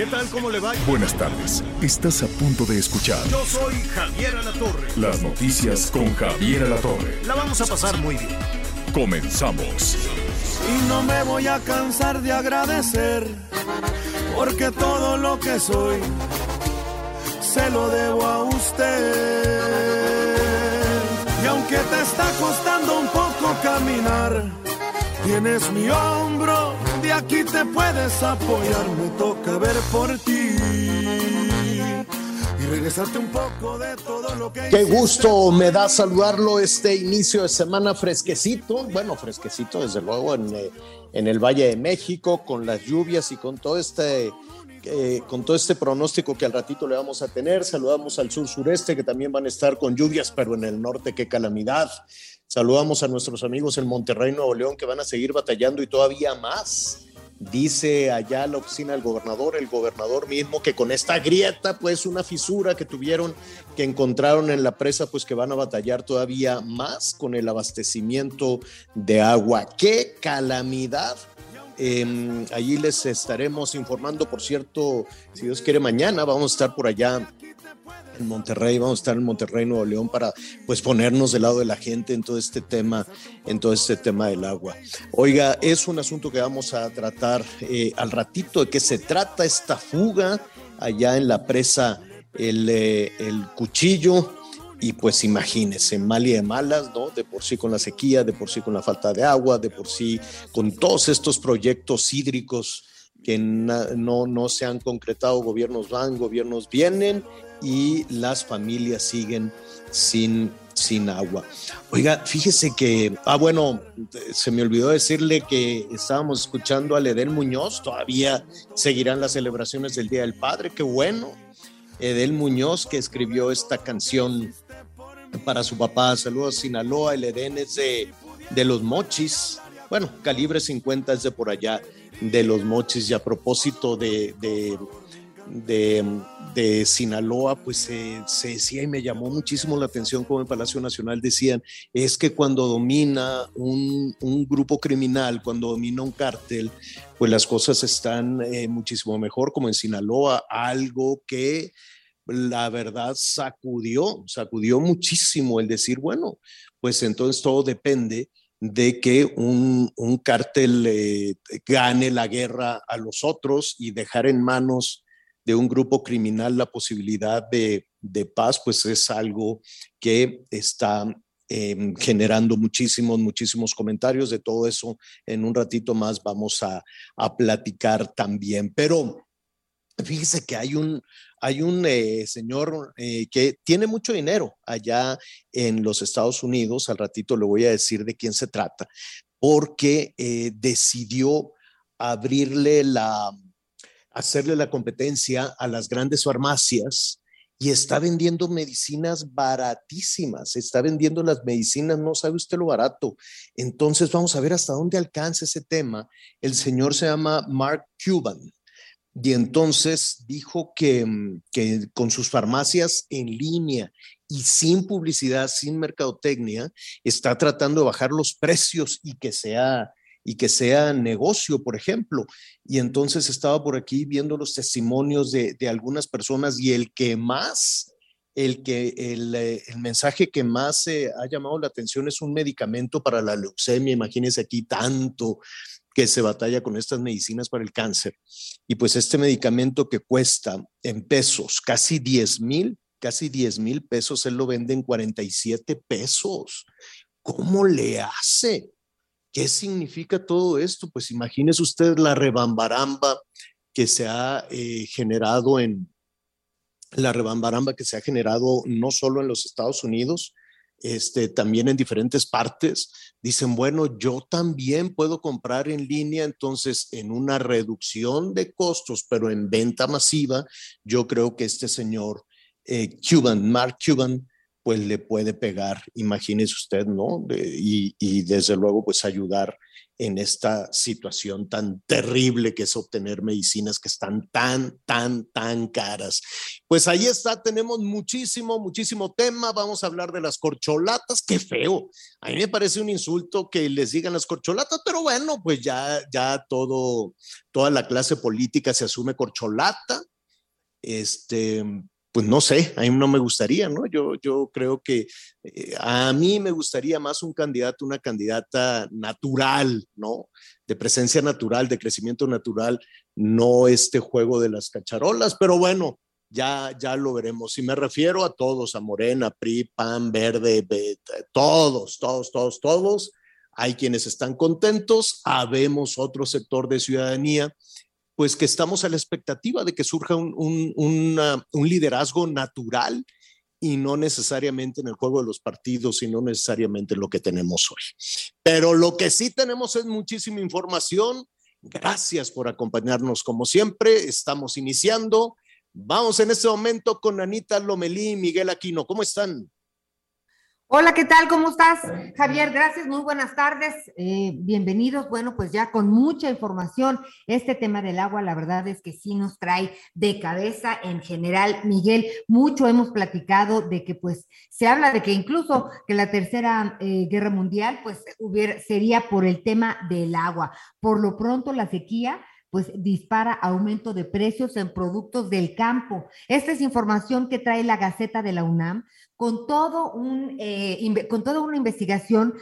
¿Qué tal? ¿Cómo le va? Buenas tardes. Estás a punto de escuchar Yo soy Javier Alatorre. las noticias con Javier Alatorre. La vamos a pasar muy bien. Comenzamos. Y no me voy a cansar de agradecer, porque todo lo que soy se lo debo a usted. Y aunque te está costando un poco caminar, tienes mi hombro, de aquí te puedes apoyar, me toca ver por ti. Y regresarte un poco de todo lo que Qué gusto me da saludarlo este inicio de semana fresquecito, bueno, fresquecito desde luego en, eh, en el Valle de México, con las lluvias y con todo este eh, con todo este pronóstico que al ratito le vamos a tener. Saludamos al sur sureste que también van a estar con lluvias, pero en el norte qué calamidad. Saludamos a nuestros amigos en Monterrey, Nuevo León, que van a seguir batallando y todavía más. Dice allá la oficina del gobernador, el gobernador mismo, que con esta grieta, pues una fisura que tuvieron, que encontraron en la presa, pues que van a batallar todavía más con el abastecimiento de agua. ¡Qué calamidad! Eh, allí les estaremos informando, por cierto, si Dios quiere, mañana vamos a estar por allá en Monterrey, vamos a estar en Monterrey, Nuevo León, para pues ponernos del lado de la gente en todo este tema, en todo este tema del agua. Oiga, es un asunto que vamos a tratar eh, al ratito, de qué se trata esta fuga allá en la presa el, eh, el cuchillo. Y pues imagínense, mal y de malas, ¿no? De por sí con la sequía, de por sí con la falta de agua, de por sí con todos estos proyectos hídricos que no, no se han concretado, gobiernos van, gobiernos vienen y las familias siguen sin, sin agua. Oiga, fíjese que, ah, bueno, se me olvidó decirle que estábamos escuchando a Edel Muñoz, todavía seguirán las celebraciones del Día del Padre, qué bueno. Edel Muñoz que escribió esta canción para su papá. Saludos Sinaloa, el Edén es de, de los mochis. Bueno, calibre 50 es de por allá, de los mochis. Y a propósito de, de, de Sinaloa, pues se, decía y me llamó muchísimo la atención como en Palacio Nacional decían, es que cuando domina un, un grupo criminal, cuando domina un cártel, pues las cosas están eh, muchísimo mejor, como en Sinaloa, algo que la verdad sacudió, sacudió muchísimo el decir, bueno, pues entonces todo depende de que un, un cártel eh, gane la guerra a los otros y dejar en manos de un grupo criminal la posibilidad de, de paz, pues es algo que está eh, generando muchísimos, muchísimos comentarios de todo eso. En un ratito más vamos a, a platicar también. Pero fíjese que hay un, hay un eh, señor eh, que tiene mucho dinero allá en los Estados Unidos, al ratito le voy a decir de quién se trata, porque eh, decidió abrirle la, hacerle la competencia a las grandes farmacias y está vendiendo medicinas baratísimas, está vendiendo las medicinas, no sabe usted lo barato. Entonces vamos a ver hasta dónde alcanza ese tema. El señor se llama Mark Cuban y entonces dijo que, que con sus farmacias en línea y sin publicidad, sin mercadotecnia, está tratando de bajar los precios y que sea y que sea negocio, por ejemplo. Y entonces estaba por aquí viendo los testimonios de, de algunas personas y el que más, el, que, el, eh, el mensaje que más eh, ha llamado la atención es un medicamento para la leucemia. Imagínense aquí tanto que se batalla con estas medicinas para el cáncer. Y pues este medicamento que cuesta en pesos casi 10 mil, casi 10 mil pesos, él lo vende en 47 pesos. ¿Cómo le hace? ¿Qué significa todo esto? Pues imagínese usted la rebambaramba que se ha eh, generado en la rebambaramba que se ha generado no solo en los Estados Unidos, este, también en diferentes partes, dicen, bueno, yo también puedo comprar en línea, entonces en una reducción de costos, pero en venta masiva, yo creo que este señor eh, Cuban, Mark Cuban, pues le puede pegar, imagínese usted, ¿no? y, y desde luego, pues ayudar en esta situación tan terrible que es obtener medicinas que están tan, tan, tan caras. Pues ahí está, tenemos muchísimo, muchísimo tema. Vamos a hablar de las corcholatas. Qué feo. A mí me parece un insulto que les digan las corcholatas, pero bueno, pues ya, ya todo, toda la clase política se asume corcholata. Este, pues no sé, a mí no me gustaría, ¿no? Yo, yo creo que eh, a mí me gustaría más un candidato, una candidata natural, ¿no? De presencia natural, de crecimiento natural, no este juego de las cacharolas, pero bueno, ya, ya lo veremos. Y me refiero a todos, a Morena, PRI, PAN, Verde, todos, todos, todos, todos. Hay quienes están contentos, habemos otro sector de ciudadanía pues que estamos a la expectativa de que surja un, liderazgo natural y no necesariamente en el juego de los partidos y no necesariamente en lo que tenemos hoy. Pero lo que sí tenemos es muchísima información. Gracias por acompañarnos como siempre. Estamos iniciando. Vamos en este momento con Anita Lomelí y Miguel Aquino. ¿Cómo están? Hola, ¿qué tal? ¿Cómo estás? Javier, gracias, muy buenas tardes. Eh, bienvenidos. Bueno, pues ya con mucha información, este tema del agua, la verdad es que sí nos trae de cabeza en general. Miguel, mucho hemos platicado de que pues se habla de que incluso que la tercera eh, guerra mundial pues hubiera, sería por el tema del agua. Por lo pronto la sequía pues dispara aumento de precios en productos del campo. Esta es información que trae la Gaceta de la UNAM con, todo un, eh, con toda una investigación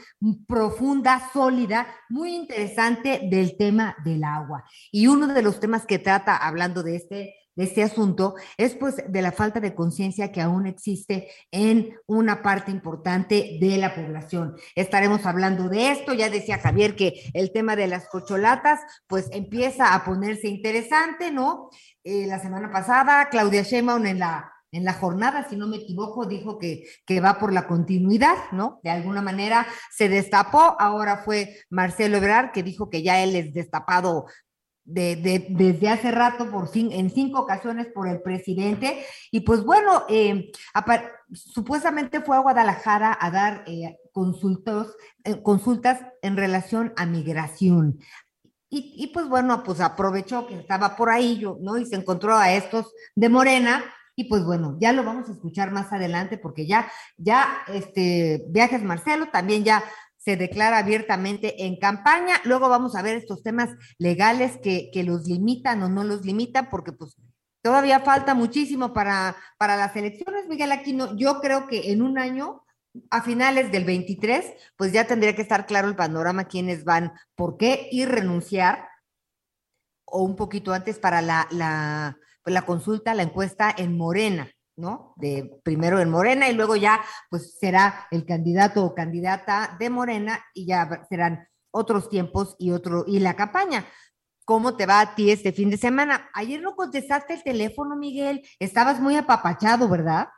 profunda, sólida, muy interesante del tema del agua. Y uno de los temas que trata, hablando de este de este asunto es pues de la falta de conciencia que aún existe en una parte importante de la población. Estaremos hablando de esto, ya decía Javier que el tema de las cocholatas pues empieza a ponerse interesante, ¿no? Eh, la semana pasada Claudia Sheinbaum en la en la jornada, si no me equivoco, dijo que, que, va por la continuidad, ¿no? De alguna manera se destapó, ahora fue Marcelo Ebrard que dijo que ya él es destapado de, desde hace rato por en cinco ocasiones por el presidente. Y pues bueno, eh, supuestamente fue a Guadalajara a dar eh, consultos, eh, consultas en relación a migración. Y, y, pues bueno, pues aprovechó que estaba por ahí, yo, ¿no? Y se encontró a estos de Morena. Y pues bueno, ya lo vamos a escuchar más adelante porque ya, ya, este, Viajes Marcelo también ya se declara abiertamente en campaña. Luego vamos a ver estos temas legales que, los limitan o no los limitan, porque pues todavía falta muchísimo para, para las elecciones, Miguel Aquino. Yo creo que en un año, a finales del 23, pues ya tendría que estar claro el panorama, quiénes van, por qué y renunciar, o un poquito antes para la, la consulta, la encuesta en Morena. ¿no? De primero en Morena y luego ya pues será el candidato o candidata de Morena y ya serán otros tiempos y otro y la campaña. ¿Cómo te va a ti este fin de semana? Ayer no contestaste el teléfono, Miguel. Estabas muy apapachado, ¿verdad?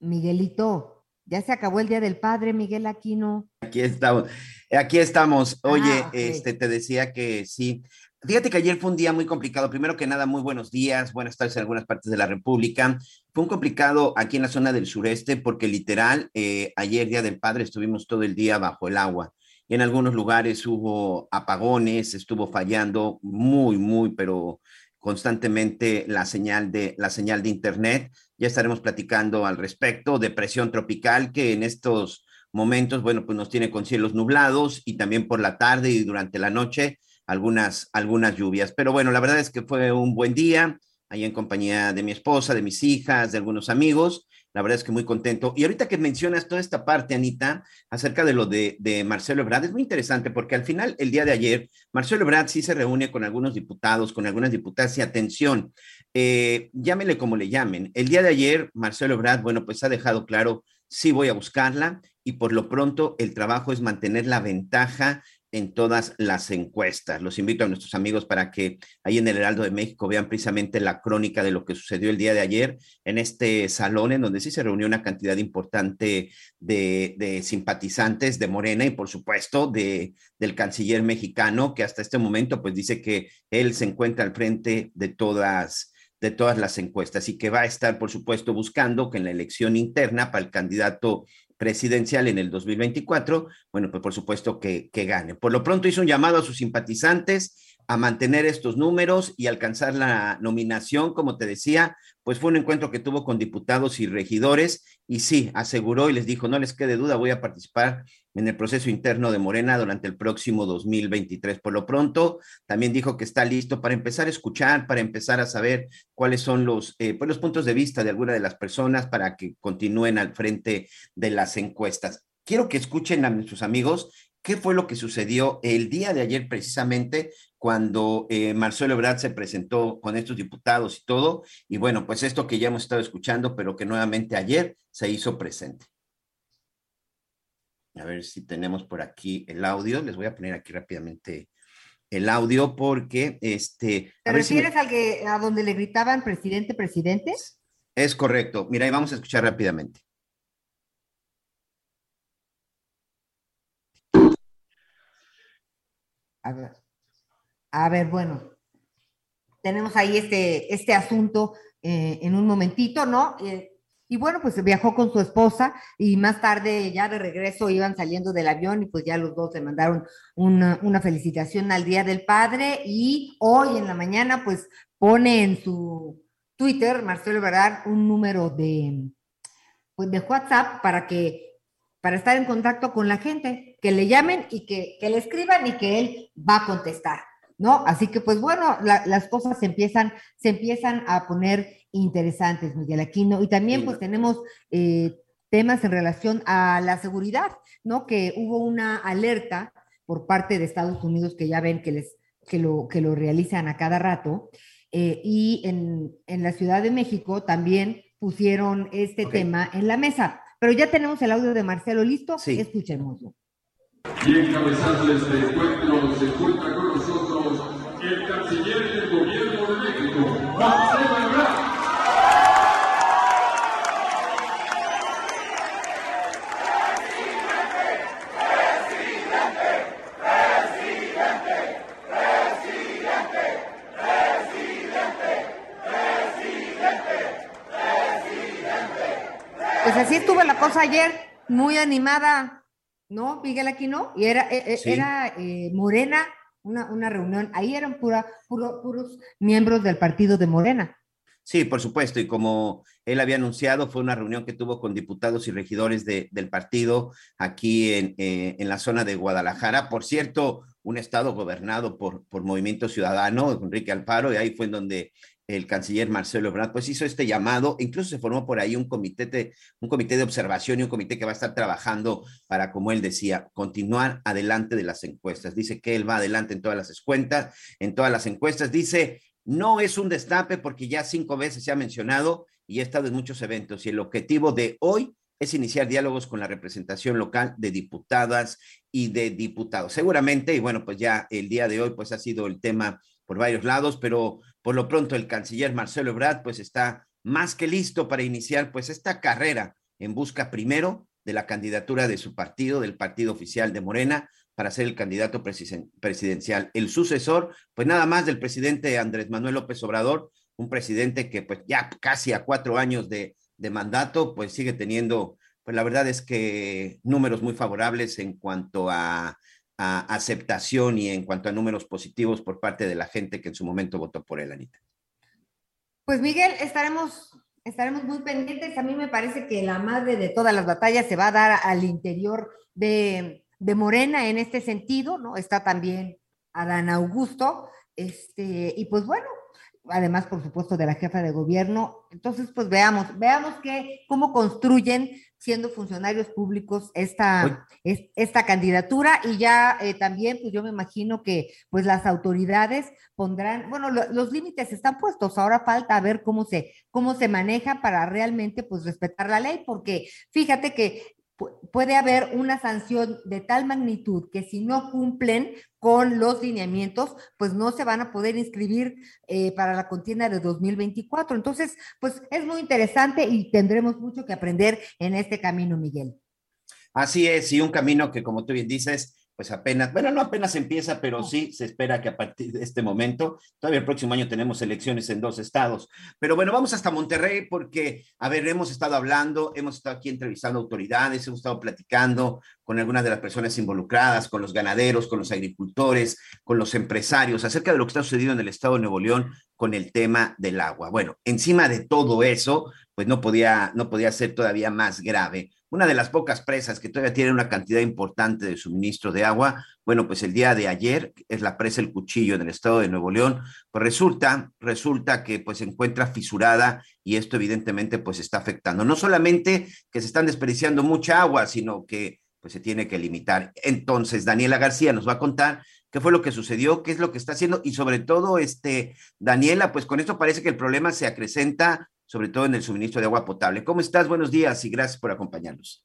Miguelito, ya se acabó el Día del Padre, Miguel Aquino. Aquí estamos. Aquí estamos. Oye, ah, este, te decía que sí. Fíjate que ayer fue un día muy complicado. Primero que nada, muy buenos días, buenas tardes en algunas partes de la República. Fue un complicado aquí en la zona del sureste porque literal, eh, ayer, Día del Padre, estuvimos todo el día bajo el agua. Y en algunos lugares hubo apagones, estuvo fallando muy, muy, pero constantemente la señal de la señal de internet. Ya estaremos platicando al respecto. Depresión tropical que en estos momentos, bueno, pues nos tiene con cielos nublados y también por la tarde y durante la noche algunas, algunas lluvias. Pero bueno, la verdad es que fue un buen día, ahí en compañía de mi esposa, de mis hijas, de algunos amigos. La verdad es que muy contento. Y ahorita que mencionas toda esta parte, Anita, acerca de lo de, de Marcelo Ebrard, es muy interesante porque al final, el día de ayer, Marcelo Ebrard sí se reúne con algunos diputados, con algunas diputadas y atención, eh, llámele como le llamen. El día de ayer, Marcelo Ebrard, bueno, pues ha dejado claro, sí voy a buscarla y por lo pronto el trabajo es mantener la ventaja en todas las encuestas. Los invito a nuestros amigos para que ahí en el Heraldo de México vean precisamente la crónica de lo que sucedió el día de ayer en este salón en donde sí se reunió una cantidad importante de, simpatizantes de Morena y por supuesto de, del canciller mexicano que hasta este momento pues dice que él se encuentra al frente de todas de todas las encuestas y que va a estar, por supuesto, buscando que en la elección interna para el candidato presidencial en el 2024, bueno, pues por supuesto que, que gane. Por lo pronto hizo un llamado a sus simpatizantes a mantener estos números y alcanzar la nominación, como te decía, pues fue un encuentro que tuvo con diputados y regidores y sí, aseguró y les dijo, no les quede duda, voy a participar en el proceso interno de Morena durante el próximo 2023. Por lo pronto, también dijo que está listo para empezar a escuchar, para empezar a saber cuáles son los, eh, pues los puntos de vista de alguna de las personas para que continúen al frente de las encuestas. Quiero que escuchen a nuestros amigos qué fue lo que sucedió el día de ayer precisamente cuando eh, Marcelo Ebrard se presentó con estos diputados y todo. Y bueno, pues esto que ya hemos estado escuchando, pero que nuevamente ayer se hizo presente. A ver si tenemos por aquí el audio. Les voy a poner aquí rápidamente el audio porque este. ¿Te refieres al que a donde le gritaban presidente, presidente? Es correcto. Mira, ahí vamos a escuchar rápidamente. A ver, bueno, tenemos ahí este, este asunto eh, en un momentito, ¿no? Eh, y bueno, pues viajó con su esposa y más tarde ya de regreso iban saliendo del avión y pues ya los dos le mandaron una, una felicitación al Día del Padre y hoy en la mañana pues pone en su Twitter, Marcelo Verdad, un número de, pues, de WhatsApp para que para estar en contacto con la gente, que le llamen y que, le escriban y que él va a contestar, ¿no? Así que pues bueno, las cosas se empiezan, se empiezan a poner interesantes, Miguel Aquino, y también pues tenemos eh, temas en relación a la seguridad, ¿no? Que hubo una alerta por parte de Estados Unidos que ya ven que, les, que, lo, que lo realizan a cada rato, eh, y en, en, la Ciudad de México también pusieron este tema en la mesa. Pero ya tenemos el audio de Marcelo listo, sí. escuchémoslo. Y encabezando este encuentro se encuentra con nosotros el canciller del gobierno de México, Marcelo Ebrard. Pues así estuvo la cosa ayer, muy animada, ¿no, Miguel Aquino? Y era, e, e, era eh, Morena, una, una, reunión, ahí eran pura, puros miembros del partido de Morena. Sí, por supuesto, y como él había anunciado, fue una reunión que tuvo con diputados y regidores de, del partido aquí en, eh, en, la zona de Guadalajara. Por cierto, un estado gobernado por, por Movimiento Ciudadano, Enrique Alfaro, y ahí fue en donde el canciller Marcelo Ebrard, pues hizo este llamado, incluso se formó por ahí un comité, de, un comité de observación y un comité que va a estar trabajando para, como él decía, continuar adelante de las encuestas. Dice que él va adelante en todas las encuestas, en todas las encuestas. Dice, no es un destape porque ya cinco veces se ha mencionado y ha estado en muchos eventos y el objetivo de hoy es iniciar diálogos con la representación local de diputadas y de diputados. Seguramente, y bueno, pues ya el día de hoy pues ha sido el tema por varios lados, pero por lo pronto el canciller Marcelo Ebrard pues está más que listo para iniciar pues esta carrera en busca primero de la candidatura de su partido, del partido oficial de Morena, para ser el candidato presidencial. El sucesor, pues nada más del presidente Andrés Manuel López Obrador, un presidente que pues ya casi a cuatro años de, de mandato, pues sigue teniendo, pues la verdad es que números muy favorables en cuanto a aceptación y en cuanto a números positivos por parte de la gente que en su momento votó por él, Anita. Pues Miguel, estaremos, estaremos muy pendientes. A mí me parece que la madre de todas las batallas se va a dar al interior de, de Morena en este sentido, ¿no? Está también Adán Augusto, este, y pues bueno, además, por supuesto, de la jefa de gobierno. Entonces, pues veamos, veamos que, cómo construyen siendo funcionarios públicos esta, esta candidatura. Y ya eh, también, pues yo me imagino que pues las autoridades pondrán, bueno, los límites están puestos, ahora falta ver cómo se, cómo se maneja para realmente pues respetar la ley, porque fíjate que puede haber una sanción de tal magnitud que si no cumplen con los lineamientos, pues no se van a poder inscribir eh, para la contienda de 2024. Entonces, pues es muy interesante y tendremos mucho que aprender en este camino, Miguel. Así es, y un camino que, como tú bien dices, pues apenas, bueno, no apenas empieza, pero sí se espera que a partir de este momento, todavía el próximo año tenemos elecciones en dos estados. Pero bueno, vamos hasta Monterrey porque, a ver, hemos estado hablando, hemos estado aquí entrevistando autoridades, hemos estado platicando con algunas de las personas involucradas, con los ganaderos, con los agricultores, con los empresarios, acerca de lo que está sucediendo en el estado de Nuevo León con el tema del agua. Bueno, encima de todo eso, pues no podía, no podía ser todavía más grave una de las pocas presas que todavía tiene una cantidad importante de suministro de agua, bueno, pues el día de ayer es la presa El Cuchillo en el estado de Nuevo León, pues resulta, resulta que pues se encuentra fisurada y esto evidentemente pues está afectando. No solamente que se están desperdiciando mucha agua, sino que pues se tiene que limitar. Entonces, Daniela García nos va a contar qué fue lo que sucedió, qué es lo que está haciendo y sobre todo, este, Daniela, pues con esto parece que el problema se acrecenta sobre todo en el suministro de agua potable. ¿Cómo estás? Buenos días y gracias por acompañarnos.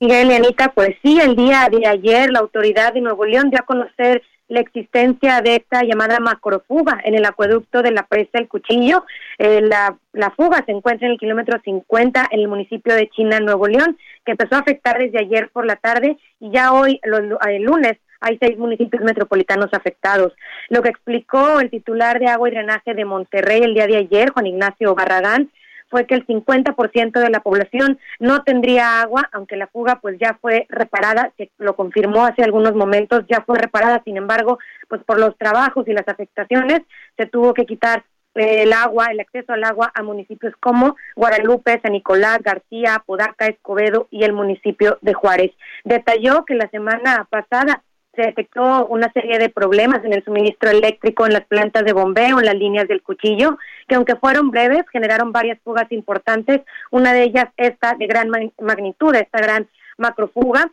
Miguel y Anita, pues sí, el día de ayer la autoridad de Nuevo León dio a conocer la existencia de esta llamada macrofuga en el acueducto de la presa El Cuchillo. Eh, la, fuga se encuentra en el kilómetro 50 en el municipio de China, Nuevo León, que empezó a afectar desde ayer por la tarde y ya hoy, el lunes, hay seis municipios metropolitanos afectados. Lo que explicó el titular de agua y drenaje de Monterrey el día de ayer, Juan Ignacio Barragán, fue que el 50% de la población no tendría agua, aunque la fuga pues ya fue reparada, que lo confirmó hace algunos momentos, ya fue reparada, sin embargo, pues por los trabajos y las afectaciones se tuvo que quitar eh, el agua, el acceso al agua a municipios como Guadalupe, San Nicolás, García, Podaca, Escobedo y el municipio de Juárez. Detalló que la semana pasada se detectó una serie de problemas en el suministro eléctrico en las plantas de bombeo, en las líneas del cuchillo, que aunque fueron breves, generaron varias fugas importantes. Una de ellas, esta de gran magnitud, esta gran macrofuga,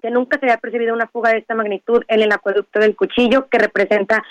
que nunca se había percibido una fuga de esta magnitud en el acueducto del cuchillo, que representa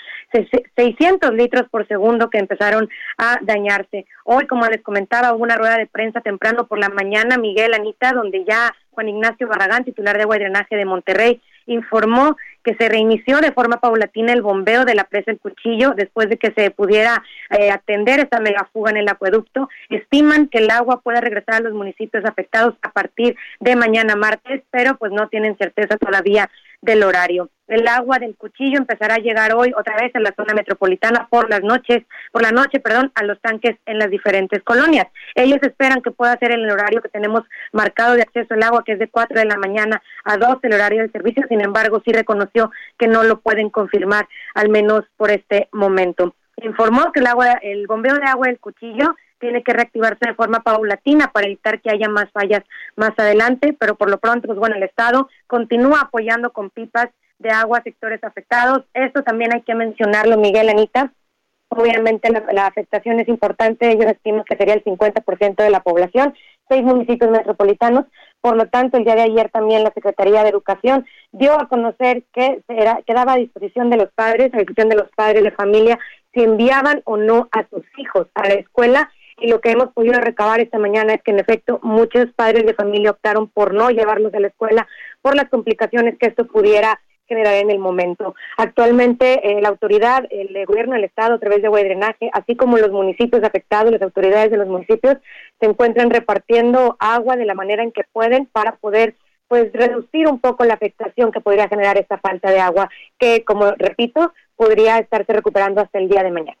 600 litros por segundo que empezaron a dañarse. Hoy, como les comentaba, hubo una rueda de prensa temprano por la mañana, Miguel, Anita, donde ya Juan Ignacio Barragán, titular de agua y drenaje de Monterrey, informó que se reinició de forma paulatina el bombeo de la presa El Cuchillo después de que se pudiera eh, atender esta megafuga en el acueducto. Estiman que el agua pueda regresar a los municipios afectados a partir de mañana martes, pero pues no tienen certeza todavía del horario. El agua del cuchillo empezará a llegar hoy otra vez a la zona metropolitana por las noches, por la noche, perdón, a los tanques en las diferentes colonias. Ellos esperan que pueda ser el horario que tenemos marcado de acceso al agua, que es de 4 de la mañana a 2 el horario del servicio. Sin embargo, sí reconoció que no lo pueden confirmar, al menos por este momento. Informó que el agua, el bombeo de agua del cuchillo tiene que reactivarse de forma paulatina para evitar que haya más fallas más adelante, pero por lo pronto, pues bueno, el Estado continúa apoyando con pipas de agua a sectores afectados. Esto también hay que mencionarlo, Miguel, Anita. Obviamente la, afectación es importante, ellos estiman que sería el 50% de la población, seis municipios metropolitanos, por lo tanto el día de ayer también la Secretaría de Educación dio a conocer que era, quedaba a disposición de los padres, a disposición de los padres de familia, si enviaban o no a sus hijos a la escuela y lo que hemos podido recabar esta mañana es que en efecto muchos padres de familia optaron por no llevarlos a la escuela por las complicaciones que esto pudiera generar en el momento. Actualmente eh, la autoridad, el gobierno del estado a través de agua drenaje, así como los municipios afectados, las autoridades de los municipios se encuentran repartiendo agua de la manera en que pueden para poder pues reducir un poco la afectación que podría generar esta falta de agua que como repito podría estarse recuperando hasta el día de mañana.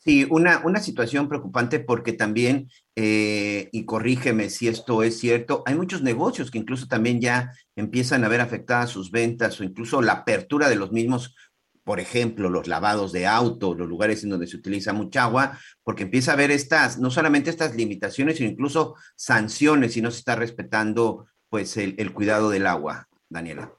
Sí, una, una situación preocupante porque también, eh, y corrígeme si esto es cierto, hay muchos negocios que incluso también ya empiezan a ver afectadas sus ventas o incluso la apertura de los mismos, por ejemplo, los lavados de auto, los lugares en donde se utiliza mucha agua, porque empieza a haber estas, no solamente estas limitaciones, sino incluso sanciones si no se está respetando pues el cuidado del agua, Daniela.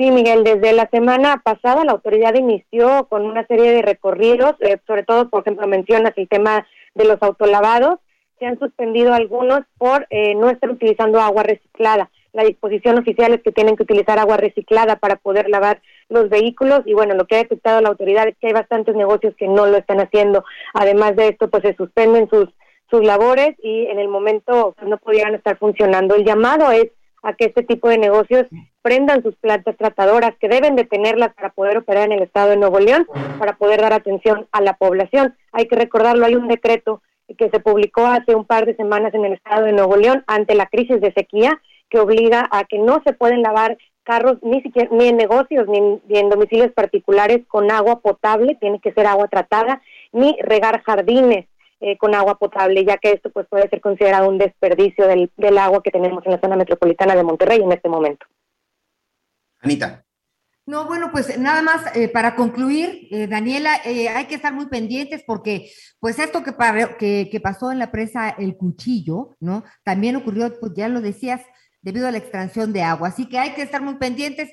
Sí, Miguel, desde la semana pasada la autoridad inició con una serie de recorridos, eh, sobre todo, por ejemplo, mencionas el tema de los autolavados, se han suspendido algunos por eh, no estar utilizando agua reciclada. La disposición oficial es que tienen que utilizar agua reciclada para poder lavar los vehículos y bueno, lo que ha detectado la autoridad es que hay bastantes negocios que no lo están haciendo. Además de esto, pues se suspenden sus sus labores y en el momento pues, no podían estar funcionando. El llamado es a que este tipo de negocios prendan sus plantas tratadoras, que deben de tenerlas para poder operar en el estado de Nuevo León, para poder dar atención a la población. Hay que recordarlo, hay un decreto que se publicó hace un par de semanas en el estado de Nuevo León ante la crisis de sequía, que obliga a que no se pueden lavar carros ni siquiera ni en negocios ni en, domicilios particulares con agua potable, tiene que ser agua tratada, ni regar jardines eh, con agua potable, ya que esto pues puede ser considerado un desperdicio del, del agua que tenemos en la zona metropolitana de Monterrey en este momento. Anita. No, bueno, pues nada más eh, para concluir, eh, Daniela, eh, hay que estar muy pendientes porque, pues esto que, que, que, pasó en la presa El Cuchillo, ¿no? También ocurrió, pues ya lo decías, debido a la extracción de agua. Así que hay que estar muy pendientes.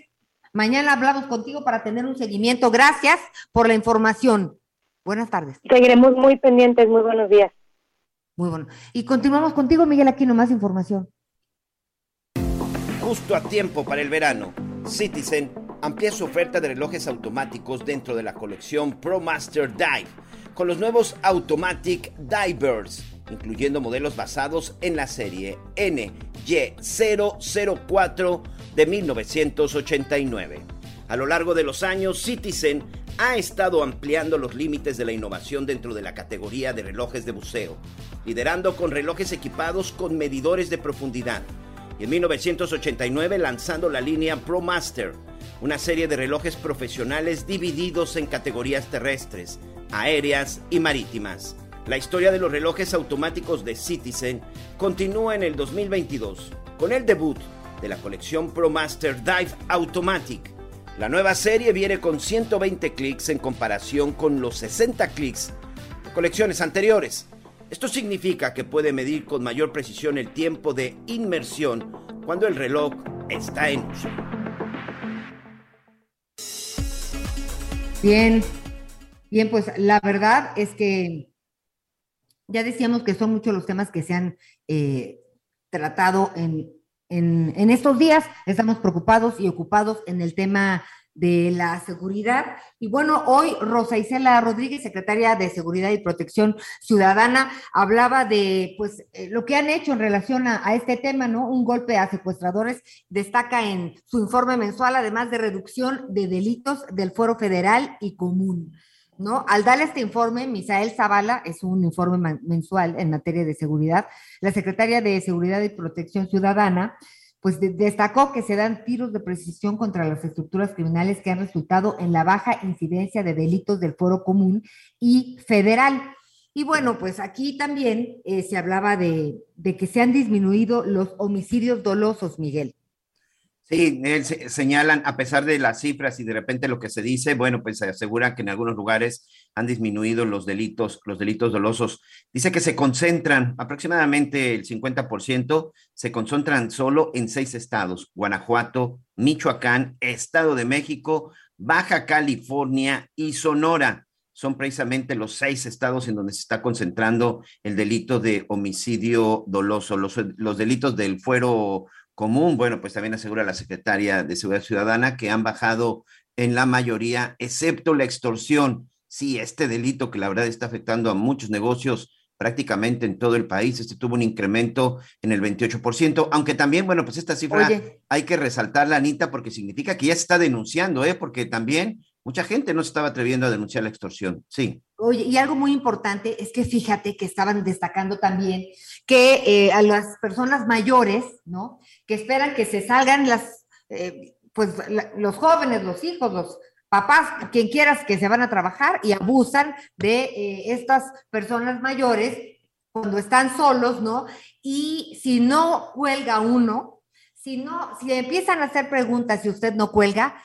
Mañana hablamos contigo para tener un seguimiento. Gracias por la información. Buenas tardes. Seguiremos muy pendientes. Muy buenos días. Muy bueno. Y continuamos contigo, Miguel, aquí nomás información. Justo a tiempo para el verano. Citizen amplía su oferta de relojes automáticos dentro de la colección ProMaster Dive con los nuevos Automatic Divers, incluyendo modelos basados en la serie NY004 de 1989. A lo largo de los años, Citizen ha estado ampliando los límites de la innovación dentro de la categoría de relojes de buceo, liderando con relojes equipados con medidores de profundidad y en 1989 lanzando la línea ProMaster, una serie de relojes profesionales divididos en categorías terrestres, aéreas y marítimas. La historia de los relojes automáticos de Citizen continúa en el 2022 con el debut de la colección ProMaster Dive Automatic. La nueva serie viene con 120 clics en comparación con los 60 clics de colecciones anteriores esto significa que puede medir con mayor precisión el tiempo de inmersión cuando el reloj está en uso. Bien, bien, pues la verdad es que ya decíamos que son muchos los temas que se han eh, tratado en, en estos días. Estamos preocupados y ocupados en el tema de la seguridad. Y bueno, hoy Rosa Isela Rodríguez, secretaria de Seguridad y Protección Ciudadana, hablaba de pues eh, lo que han hecho en relación a, este tema, ¿no? Un golpe a secuestradores, destaca en su informe mensual, además de reducción de delitos del fuero federal y común. ¿No? Al dar este informe, Misael Zavala, es un informe mensual en materia de seguridad, la secretaria de Seguridad y Protección Ciudadana, pues destacó que se dan tiros de precisión contra las estructuras criminales que han resultado en la baja incidencia de delitos del foro común y federal. Y bueno, pues aquí también eh, se hablaba de, de, que se han disminuido los homicidios dolosos, Miguel. Sí, señalan, a pesar de las cifras y de repente lo que se dice, bueno, pues se asegura que en algunos lugares han disminuido los delitos, los delitos dolosos. Dice que se concentran, aproximadamente el 50%, se concentran solo en seis estados, Guanajuato, Michoacán, Estado de México, Baja California y Sonora. Son precisamente los seis estados en donde se está concentrando el delito de homicidio doloso, los, los delitos del fuero común. Bueno, pues también asegura la secretaria de Seguridad Ciudadana que han bajado en la mayoría, excepto la extorsión. Sí, este delito que la verdad está afectando a muchos negocios prácticamente en todo el país. Este tuvo un incremento en el 28%, aunque también, bueno, pues esta cifra hay que resaltarla, Anita, porque significa que ya se está denunciando, ¿eh? Porque también mucha gente no se estaba atreviendo a denunciar la extorsión. Sí. Oye, y algo muy importante es que fíjate que estaban destacando también que eh, a las personas mayores, ¿no? Que esperan que se salgan las, eh, pues los jóvenes, los hijos, los papás, quien quieras que se van a trabajar y abusan de eh, estas personas mayores cuando están solos, ¿no? Y si no cuelga uno, si no, si empiezan a hacer preguntas y usted no cuelga,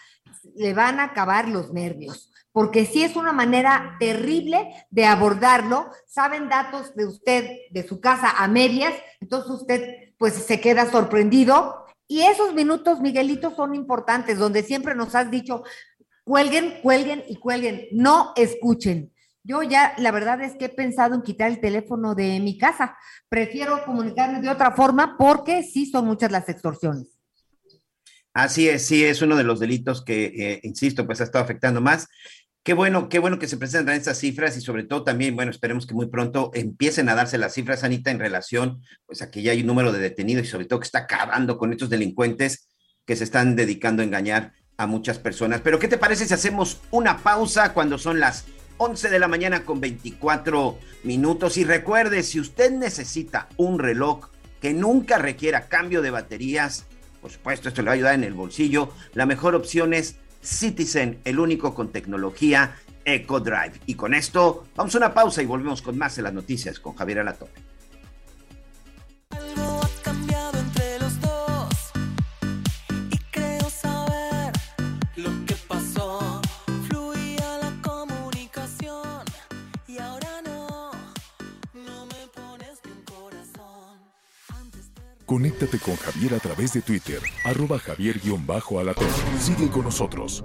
le van a acabar los nervios porque si es una manera terrible de abordarlo. Saben datos de usted, de su casa a medias, entonces usted pues se queda sorprendido. Y esos minutos, Miguelito, son importantes, donde siempre nos has dicho, cuelguen, cuelguen y cuelguen, no escuchen. Yo ya, la verdad es que he pensado en quitar el teléfono de mi casa. Prefiero comunicarme de otra forma porque sí son muchas las extorsiones. Así es, sí, es uno de los delitos que, eh, insisto, pues ha estado afectando más. Qué bueno, qué bueno que se presentan estas cifras y sobre todo también, bueno, esperemos que muy pronto empiecen a darse las cifras, Anita, en relación pues a que ya hay un número de detenidos y sobre todo que está acabando con estos delincuentes que se están dedicando a engañar a muchas personas. Pero ¿qué te parece si hacemos una pausa cuando son las 11 de la mañana con 24 minutos? Y recuerde, si usted necesita un reloj que nunca requiera cambio de baterías, por supuesto, esto le va a ayudar en el bolsillo, la mejor opción es Citizen, el único con tecnología EcoDrive. Y con esto vamos a una pausa y volvemos con más de las noticias con Javier Alatorre. Conéctate con Javier a través de Twitter, arroba javier-alatorre. Sigue con nosotros.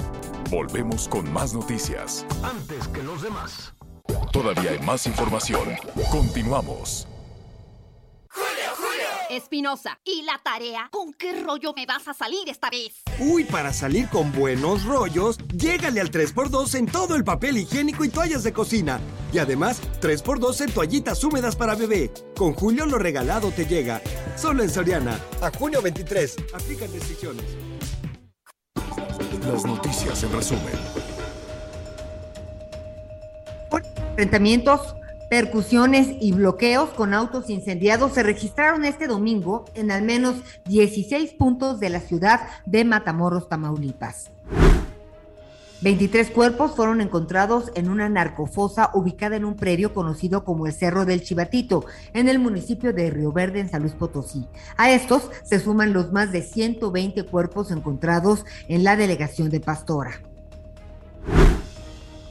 Volvemos con más noticias. Antes que los demás. Todavía hay más información. Continuamos. Espinosa, ¿y la tarea? ¿Con qué rollo me vas a salir esta vez? Uy, para salir con buenos rollos, llégale al 3x2 en todo el papel higiénico y toallas de cocina. Y además, 3x2 en toallitas húmedas para bebé. Con Julio lo regalado te llega. Solo en Soriana. A junio 23. Aplican decisiones. Las noticias en resumen. Enfrentamientos Percusiones y bloqueos con autos incendiados se registraron este domingo en al menos 16 puntos de la ciudad de Matamoros, Tamaulipas. 23 cuerpos fueron encontrados en una narcofosa ubicada en un predio conocido como el Cerro del Chivatito, en el municipio de Río Verde, en San Luis Potosí. A estos se suman los más de 120 cuerpos encontrados en la delegación de Pastora.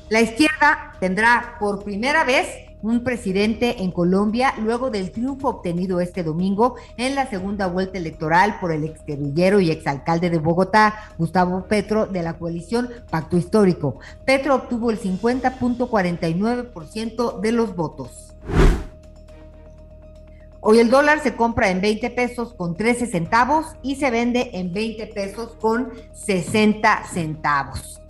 La izquierda tendrá por primera vez un presidente en Colombia luego del triunfo obtenido este domingo en la segunda vuelta electoral por el exguerrillero y exalcalde de Bogotá, Gustavo Petro, de la coalición Pacto Histórico. Petro obtuvo el 50.49% de los votos. Hoy el dólar se compra en 20 pesos con 13 centavos y se vende en 20 pesos con 60 centavos.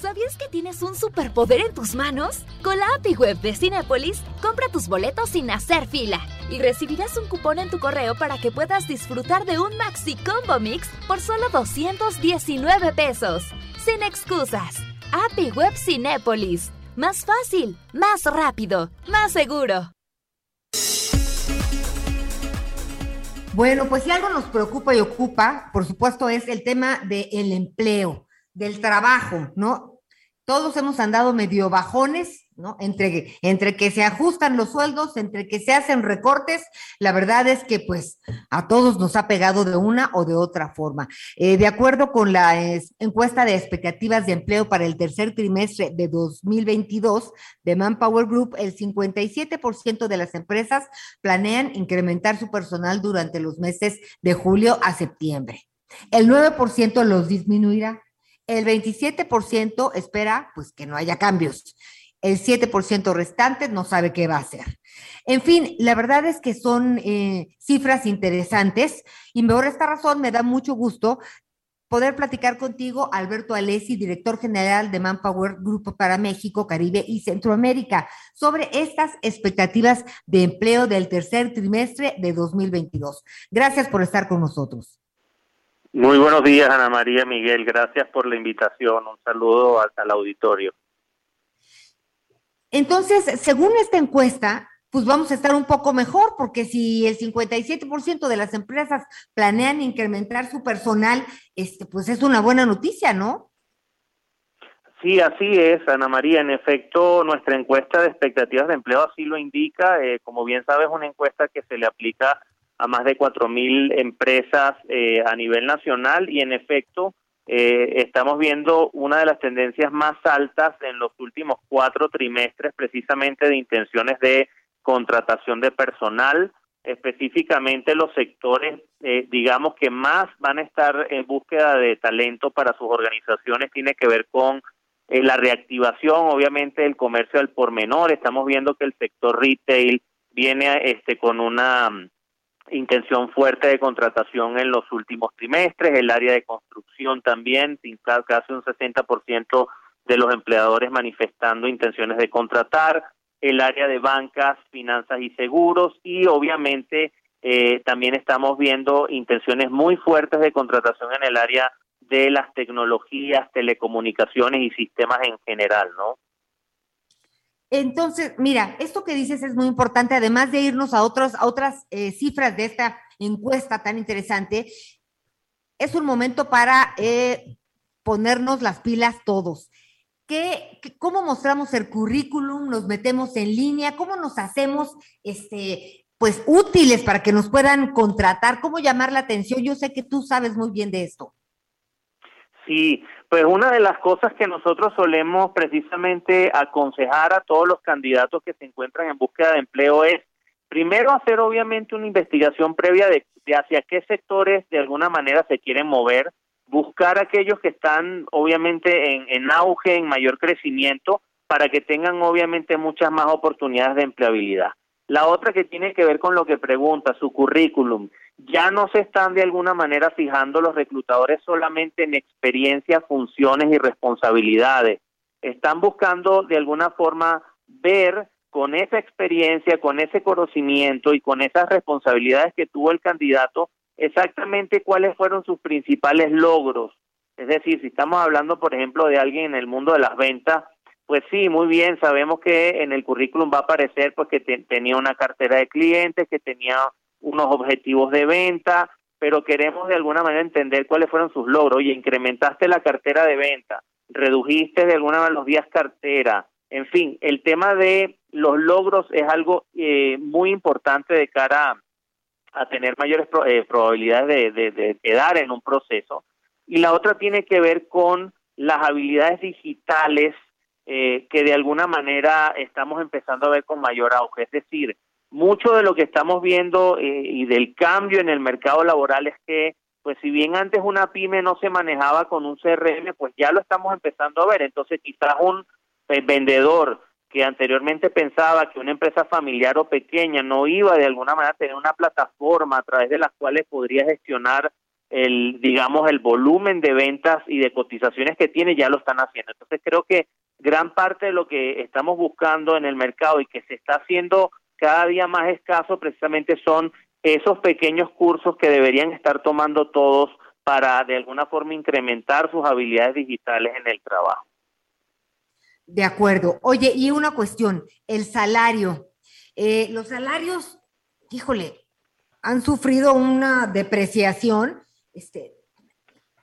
¿Sabías que tienes un superpoder en tus manos? Con la API Web de Cinepolis, compra tus boletos sin hacer fila y recibirás un cupón en tu correo para que puedas disfrutar de un Maxi Combo Mix por solo 219 pesos. Sin excusas. API Web Cinepolis. Más fácil, más rápido, más seguro. Bueno, pues si algo nos preocupa y ocupa, por supuesto, es el tema del empleo del trabajo, ¿no? Todos hemos andado medio bajones, ¿no? Entre, entre que se ajustan los sueldos, entre que se hacen recortes, la verdad es que pues a todos nos ha pegado de una o de otra forma. Eh, de acuerdo con la encuesta de expectativas de empleo para el tercer trimestre de 2022 de Manpower Group, el 57% de las empresas planean incrementar su personal durante los meses de julio a septiembre. El 9% los disminuirá el 27% espera pues que no haya cambios. El 7% restante no sabe qué va a hacer. En fin, la verdad es que son eh, cifras interesantes y por esta razón me da mucho gusto poder platicar contigo, Alberto Alessi, director general de Manpower Grupo para México, Caribe y Centroamérica, sobre estas expectativas de empleo del tercer trimestre de 2022. Gracias por estar con nosotros. Muy buenos días, Ana María Miguel. Gracias por la invitación. Un saludo al, auditorio. Entonces, según esta encuesta, pues vamos a estar un poco mejor, porque si el 57% de las empresas planean incrementar su personal, este, pues es una buena noticia, ¿no? Sí, así es, Ana María. En efecto, nuestra encuesta de expectativas de empleo así lo indica. Eh, como bien sabes, una encuesta que se le aplica a más de 4.000 empresas eh, a nivel nacional y en efecto eh, estamos viendo una de las tendencias más altas en los últimos cuatro trimestres precisamente de intenciones de contratación de personal, específicamente los sectores, eh, digamos, que más van a estar en búsqueda de talento para sus organizaciones, tiene que ver con la reactivación, obviamente, del comercio al por menor. Estamos viendo que el sector retail viene este, con una intención fuerte de contratación en los últimos trimestres, el área de construcción también, casi un 60% de los empleadores manifestando intenciones de contratar, el área de bancas, finanzas y seguros y obviamente eh, también estamos viendo intenciones muy fuertes de contratación en el área de las tecnologías, telecomunicaciones y sistemas en general, ¿no? Entonces, mira, esto que dices es muy importante, además de irnos a, otros, a otras eh, cifras de esta encuesta tan interesante, es un momento para eh, ponernos las pilas todos. ¿Qué, ¿Cómo mostramos el currículum? ¿Nos metemos en línea? ¿Cómo nos hacemos este, pues útiles para que nos puedan contratar? ¿Cómo llamar la atención? Yo sé que tú sabes muy bien de esto. Sí, pues una de las cosas que nosotros solemos precisamente aconsejar a todos los candidatos que se encuentran en búsqueda de empleo es primero hacer obviamente una investigación previa de, hacia qué sectores de alguna manera se quieren mover, buscar aquellos que están obviamente en, en auge, en mayor crecimiento, para que tengan obviamente muchas más oportunidades de empleabilidad. La otra que tiene que ver con lo que pregunta, su currículum. Ya no se están de alguna manera fijando los reclutadores solamente en experiencia, funciones y responsabilidades. Están buscando de alguna forma ver con esa experiencia, con ese conocimiento y con esas responsabilidades que tuvo el candidato, exactamente cuáles fueron sus principales logros. Es decir, si estamos hablando, por ejemplo, de alguien en el mundo de las ventas, pues sí, muy bien, sabemos que en el currículum va a aparecer pues que tenía una cartera de clientes, que tenía unos objetivos de venta, pero queremos de alguna manera entender cuáles fueron sus logros. Oye, incrementaste la cartera de venta, redujiste de alguna manera los días cartera, en fin, el tema de los logros es algo eh, muy importante de cara a, tener mayores eh, probabilidades de, quedar en un proceso. Y la otra tiene que ver con las habilidades digitales eh, que de alguna manera estamos empezando a ver con mayor auge. Es decir, mucho de lo que estamos viendo y del cambio en el mercado laboral es que, pues si bien antes una pyme no se manejaba con un CRM, pues ya lo estamos empezando a ver. Entonces quizás un el vendedor que anteriormente pensaba que una empresa familiar o pequeña no iba de alguna manera a tener una plataforma a través de las cuales podría gestionar el digamos el volumen de ventas y de cotizaciones que tiene ya lo están haciendo. Entonces creo que gran parte de lo que estamos buscando en el mercado y que se está haciendo cada día más escaso precisamente son esos pequeños cursos que deberían estar tomando todos para de alguna forma incrementar sus habilidades digitales en el trabajo. De acuerdo. Oye, y una cuestión, el salario. Eh, los salarios, híjole, han sufrido una depreciación este,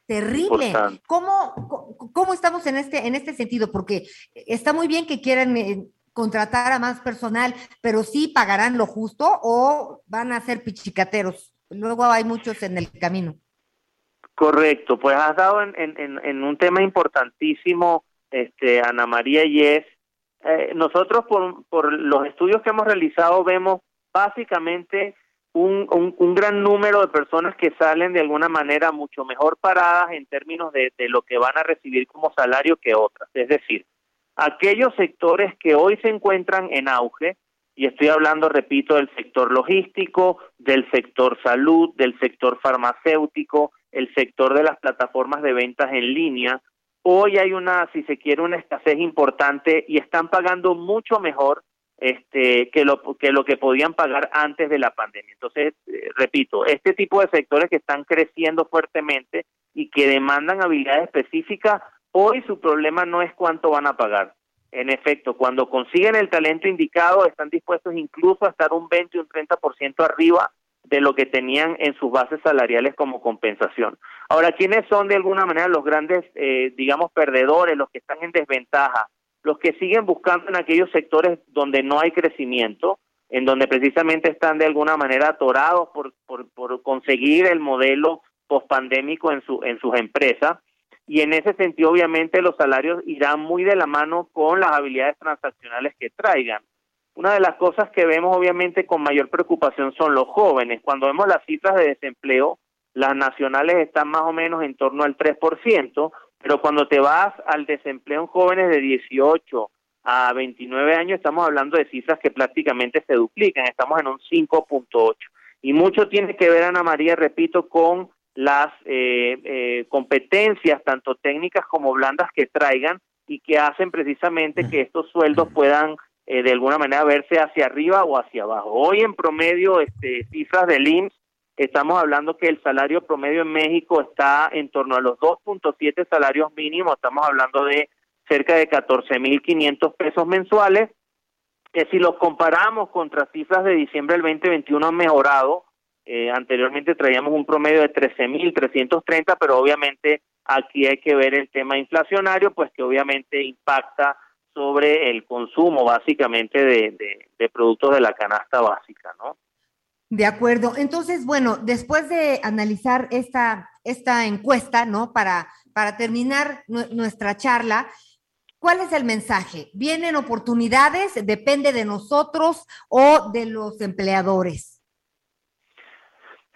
terrible. ¿Cómo, ¿Cómo, estamos en este, en este sentido? Porque está muy bien que quieran eh, contratar a más personal, pero sí pagarán lo justo o van a ser pichicateros. Luego hay muchos en el camino. Correcto, pues has dado en, en, en un tema importantísimo este, Ana María Yes. Eh, nosotros por, por los estudios que hemos realizado vemos básicamente un, un, gran número de personas que salen de alguna manera mucho mejor paradas en términos de, de lo que van a recibir como salario que otras. Es decir, aquellos sectores que hoy se encuentran en auge, y estoy hablando, repito, del sector logístico, del sector salud, del sector farmacéutico, el sector de las plataformas de ventas en línea, Hoy hay una, si se quiere, una escasez importante y están pagando mucho mejor este, que, lo, que lo que podían pagar antes de la pandemia. Entonces, eh, repito, este tipo de sectores que están creciendo fuertemente y que demandan habilidades específicas, hoy su problema no es cuánto van a pagar. En efecto, cuando consiguen el talento indicado, están dispuestos incluso a estar un 20 o un 30% arriba de lo que tenían en sus bases salariales como compensación. Ahora, ¿quiénes son de alguna manera los grandes, eh, digamos, perdedores, los que están en desventaja? Los que siguen buscando en aquellos sectores donde no hay crecimiento, en donde precisamente están de alguna manera atorados por, por, conseguir el modelo pospandémico en, su, en sus empresas. Y en ese sentido, obviamente, los salarios irán muy de la mano con las habilidades transaccionales que traigan. Una de las cosas que vemos obviamente con mayor preocupación son los jóvenes. Cuando vemos las cifras de desempleo, las nacionales están más o menos en torno al 3%, pero cuando te vas al desempleo en jóvenes de 18 a 29 años, estamos hablando de cifras que prácticamente se duplican, estamos en un 5.8. Y mucho tiene que ver, Ana María, repito, con las eh, eh, competencias, tanto técnicas como blandas, que traigan y que hacen precisamente que estos sueldos puedan eh, de alguna manera verse hacia arriba o hacia abajo. Hoy en promedio, este, cifras del IMSS, estamos hablando que el salario promedio en México está en torno a los 2.7 salarios mínimos, estamos hablando de cerca de 14.500 pesos mensuales, que si los comparamos contra cifras de diciembre del 2021 han mejorado, eh, anteriormente traíamos un promedio de 13.330, pero obviamente aquí hay que ver el tema inflacionario, pues que obviamente impacta sobre el consumo básicamente de, de productos de la canasta básica, ¿no? De acuerdo. Entonces, bueno, después de analizar esta, esta encuesta, ¿no? Para, para terminar nuestra charla, ¿cuál es el mensaje? ¿Vienen oportunidades? ¿Depende de nosotros o de los empleadores?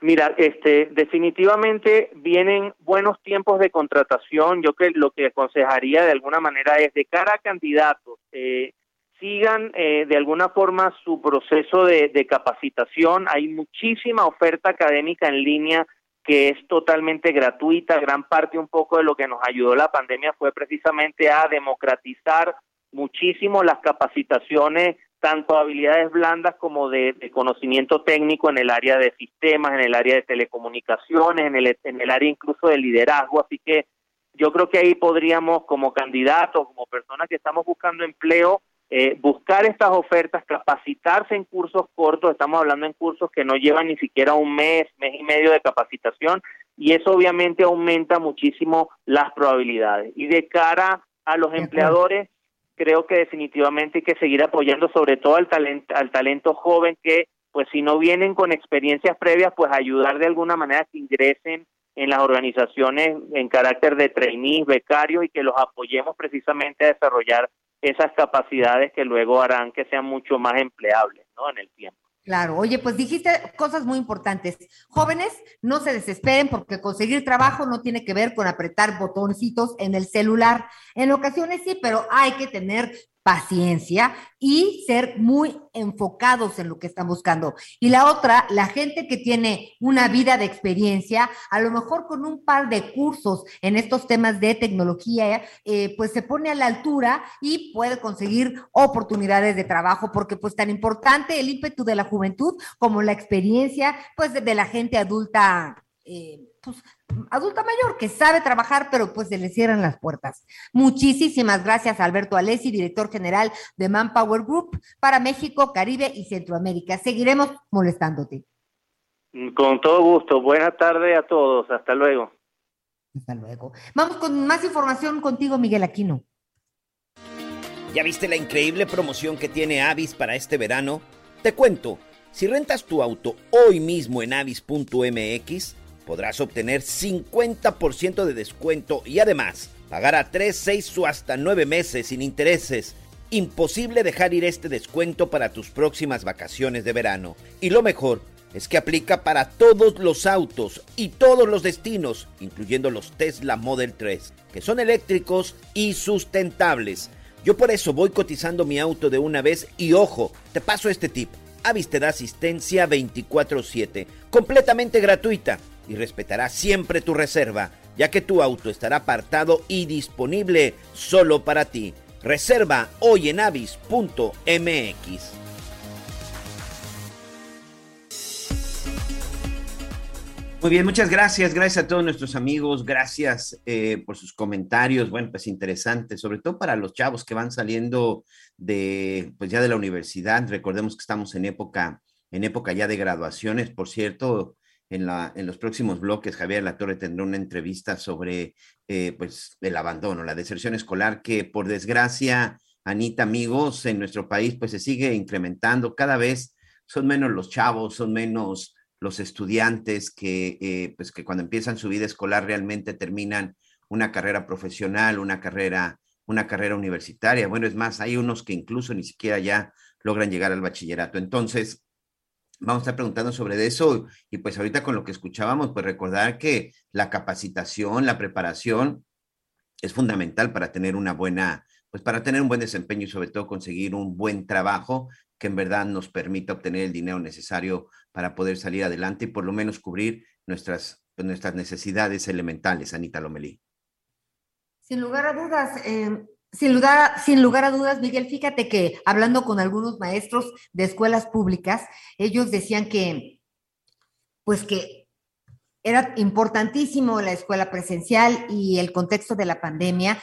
Mira, este, definitivamente vienen buenos tiempos de contratación. Yo que lo que aconsejaría de alguna manera es de cara a candidatos, eh, sigan eh, de alguna forma su proceso de, de, capacitación. Hay muchísima oferta académica en línea que es totalmente gratuita. Gran parte un poco de lo que nos ayudó la pandemia fue precisamente a democratizar muchísimo las capacitaciones tanto habilidades blandas como de, conocimiento técnico en el área de sistemas, en el área de telecomunicaciones, en el, en el área incluso de liderazgo. Así que yo creo que ahí podríamos, como candidatos, como personas que estamos buscando empleo, eh, buscar estas ofertas, capacitarse en cursos cortos, estamos hablando en cursos que no llevan ni siquiera un mes, mes y medio de capacitación, y eso obviamente aumenta muchísimo las probabilidades. Y de cara a los empleadores, creo que definitivamente hay que seguir apoyando sobre todo al talento, al talento joven que pues si no vienen con experiencias previas, pues ayudar de alguna manera que ingresen en las organizaciones en carácter de trainees, becarios y que los apoyemos precisamente a desarrollar esas capacidades que luego harán que sean mucho más empleables, ¿no? En el tiempo. Claro, oye, pues dijiste cosas muy importantes. Jóvenes, no se desesperen porque conseguir trabajo no tiene que ver con apretar botoncitos en el celular. En ocasiones sí, pero hay que tener paciencia y ser muy enfocados en lo que están buscando. Y la otra, la gente que tiene una vida de experiencia, a lo mejor con un par de cursos en estos temas de tecnología, eh, pues se pone a la altura y puede conseguir oportunidades de trabajo, porque pues tan importante el ímpetu de la juventud como la experiencia, pues de, la gente adulta. Eh, pues, adulta mayor que sabe trabajar, pero pues se le cierran las puertas. Muchísimas gracias Alberto Alessi, director general de Manpower Group para México, Caribe y Centroamérica. Seguiremos molestándote. Con todo gusto. Buenas tardes a todos. Hasta luego. Hasta luego. Vamos con más información contigo, Miguel Aquino. ¿Ya viste la increíble promoción que tiene Avis para este verano? Te cuento, si rentas tu auto hoy mismo en avis.mx, podrás obtener 50% de descuento y además pagar a 3, 6 o hasta 9 meses sin intereses. Imposible dejar ir este descuento para tus próximas vacaciones de verano. Y lo mejor es que aplica para todos los autos y todos los destinos, incluyendo los Tesla Model 3, que son eléctricos y sustentables. Yo por eso voy cotizando mi auto de una vez y ojo, te paso este tip. Avis te da asistencia 24/7, completamente gratuita y respetará siempre tu reserva, ya que tu auto estará apartado y disponible solo para ti. Reserva hoy en avis.mx. Muy bien, muchas gracias. Gracias a todos nuestros amigos. Gracias eh, por sus comentarios. Bueno, pues interesante, sobre todo para los chavos que van saliendo de, pues ya de la universidad. Recordemos que estamos en época, en época ya de graduaciones. Por cierto, en, los próximos bloques, Javier Latorre tendrá una entrevista sobre eh, pues, el abandono, la deserción escolar, que por desgracia, Anita, amigos, en nuestro país, pues se sigue incrementando. Cada vez son menos los chavos, son menos los estudiantes que, eh, pues que cuando empiezan su vida escolar realmente terminan una carrera profesional, una carrera, una carrera universitaria. Bueno, es más, hay unos que incluso ni siquiera ya logran llegar al bachillerato. Entonces, vamos a estar preguntando sobre eso y pues ahorita con lo que escuchábamos, pues recordar que la capacitación, la preparación es fundamental para tener una buena, pues para tener un buen desempeño y sobre todo conseguir un buen trabajo que en verdad nos permita obtener el dinero necesario para poder salir adelante y por lo menos cubrir nuestras, pues, nuestras necesidades elementales, Anita Lomelí. Sin lugar a dudas, eh, Sin lugar, sin lugar a dudas, Miguel, fíjate que hablando con algunos maestros de escuelas públicas, ellos decían que, pues que era importantísimo la escuela presencial y el contexto de la pandemia,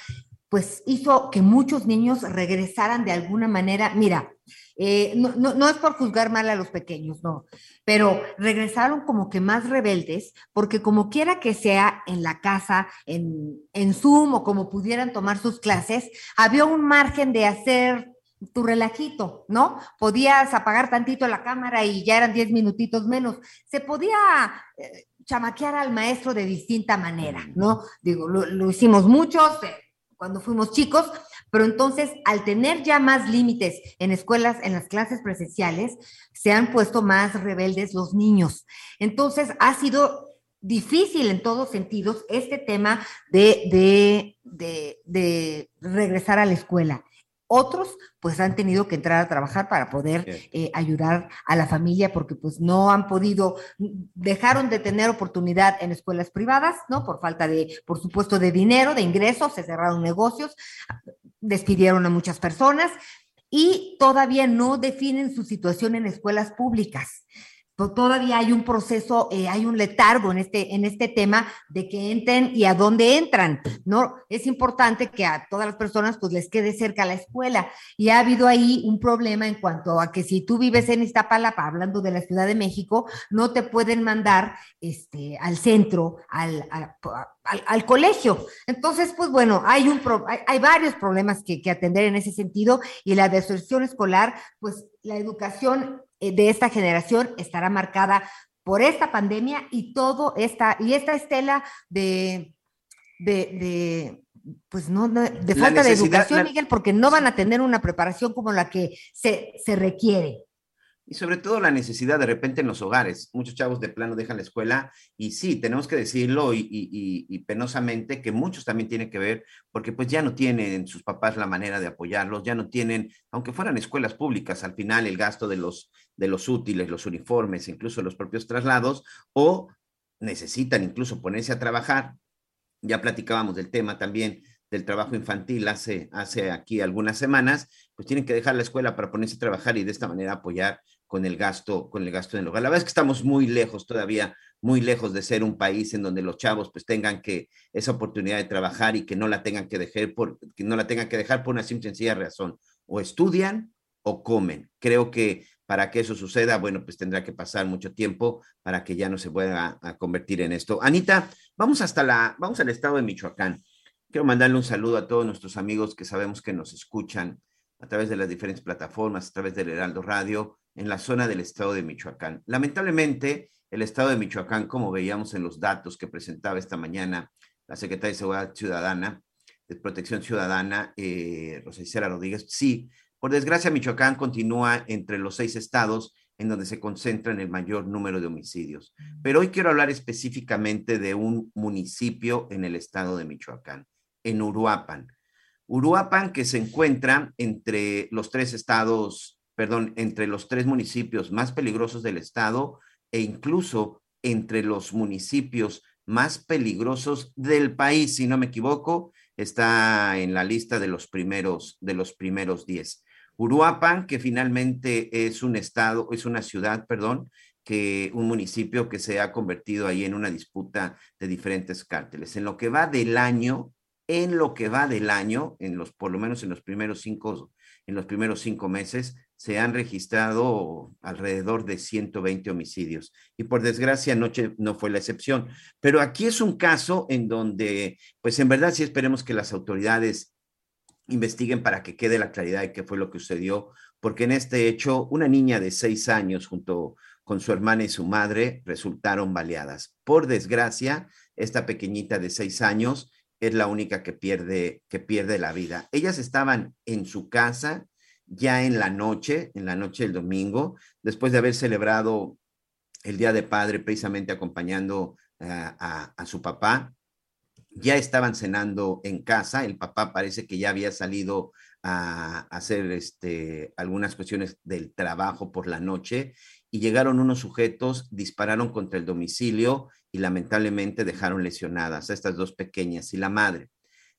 pues hizo que muchos niños regresaran de alguna manera. Mira, eh, no, no, es por juzgar mal a los pequeños, no, pero regresaron como que más rebeldes, porque como quiera que sea en la casa, en, en Zoom o como pudieran tomar sus clases, había un margen de hacer tu relajito, ¿no? Podías apagar tantito la cámara y ya eran diez minutitos menos. Se podía eh, chamaquear al maestro de distinta manera, ¿no? Digo, lo, lo hicimos muchos eh, cuando fuimos chicos, pero entonces, al tener ya más límites en escuelas, en las clases presenciales, se han puesto más rebeldes los niños. Entonces, ha sido difícil en todos sentidos este tema de, de, de regresar a la escuela. Otros pues han tenido que entrar a trabajar para poder eh, ayudar a la familia porque pues no han podido, dejaron de tener oportunidad en escuelas privadas, ¿no? Por falta de, por supuesto, de dinero, de ingresos, se cerraron negocios, despidieron a muchas personas y todavía no definen su situación en escuelas públicas todavía hay un proceso, eh, hay un letargo en este, en este tema de que entren y a dónde entran, ¿no? Es importante que a todas las personas pues les quede cerca la escuela y ha habido ahí un problema en cuanto a que si tú vives en Iztapalapa, hablando de la Ciudad de México, no te pueden mandar este, al centro, al, al, colegio. Entonces, pues bueno, hay, un hay, varios problemas que, que atender en ese sentido y la deserción escolar, pues la educación de esta generación estará marcada por esta pandemia y todo esta, y esta estela de, de, pues no, de falta de educación, Miguel, porque no van a tener una preparación como la que se, se requiere y sobre todo la necesidad de repente en los hogares. Muchos chavos de plano dejan la escuela y sí, tenemos que decirlo y, penosamente que muchos también tienen que ver porque pues ya no tienen sus papás la manera de apoyarlos, ya no tienen, aunque fueran escuelas públicas, al final el gasto de los, de los útiles, los uniformes, incluso los propios traslados, o necesitan incluso ponerse a trabajar. Ya platicábamos del tema también del trabajo infantil hace, hace aquí algunas semanas, pues tienen que dejar la escuela para ponerse a trabajar y de esta manera apoyar con el gasto, con el gasto en el hogar. La verdad es que estamos muy lejos todavía, muy lejos de ser un país en donde los chavos pues tengan que esa oportunidad de trabajar y que no la tengan que dejar por, que no la tengan que dejar por una simple sencilla razón. O estudian o comen. Creo que para que eso suceda, bueno, pues tendrá que pasar mucho tiempo para que ya no se pueda a convertir en esto. Anita, vamos hasta la, vamos al estado de Michoacán. Quiero mandarle un saludo a todos nuestros amigos que sabemos que nos escuchan a través de las diferentes plataformas, a través del Heraldo Radio, en la zona del estado de Michoacán. Lamentablemente, el estado de Michoacán, como veíamos en los datos que presentaba esta mañana la secretaria de Seguridad Ciudadana, de Protección Ciudadana, eh, Rosa Rodríguez, sí, por desgracia, Michoacán continúa entre los seis estados en donde se concentran el mayor número de homicidios. Pero hoy quiero hablar específicamente de un municipio en el estado de Michoacán, en Uruapan. Uruapan, que se encuentra entre los tres estados, perdón, entre los tres municipios más peligrosos del estado e incluso entre los municipios más peligrosos del país, si no me equivoco, está en la lista de los primeros de los primeros 10. Uruapan, que finalmente es un estado, es una ciudad, perdón, que un municipio que se ha convertido ahí en una disputa de diferentes cárteles. En lo que va del año, en lo que va del año, en los, por lo menos en los primeros cinco, en los primeros cinco meses, se han registrado alrededor de 120 homicidios. Y por desgracia, anoche no fue la excepción. Pero aquí es un caso en donde, pues en verdad sí esperemos que las autoridades investiguen para que quede la claridad de qué fue lo que sucedió, porque en este hecho, una niña de seis años junto con su hermana y su madre resultaron baleadas. Por desgracia, esta pequeñita de seis años es la única que pierde, que pierde la vida. Ellas estaban en su casa ya en la noche, en la noche del domingo, después de haber celebrado el Día de Padre, precisamente acompañando a, su papá. Ya estaban cenando en casa, el papá parece que ya había salido a, hacer este, algunas cuestiones del trabajo por la noche y llegaron unos sujetos, dispararon contra el domicilio y lamentablemente dejaron lesionadas a estas dos pequeñas y la madre.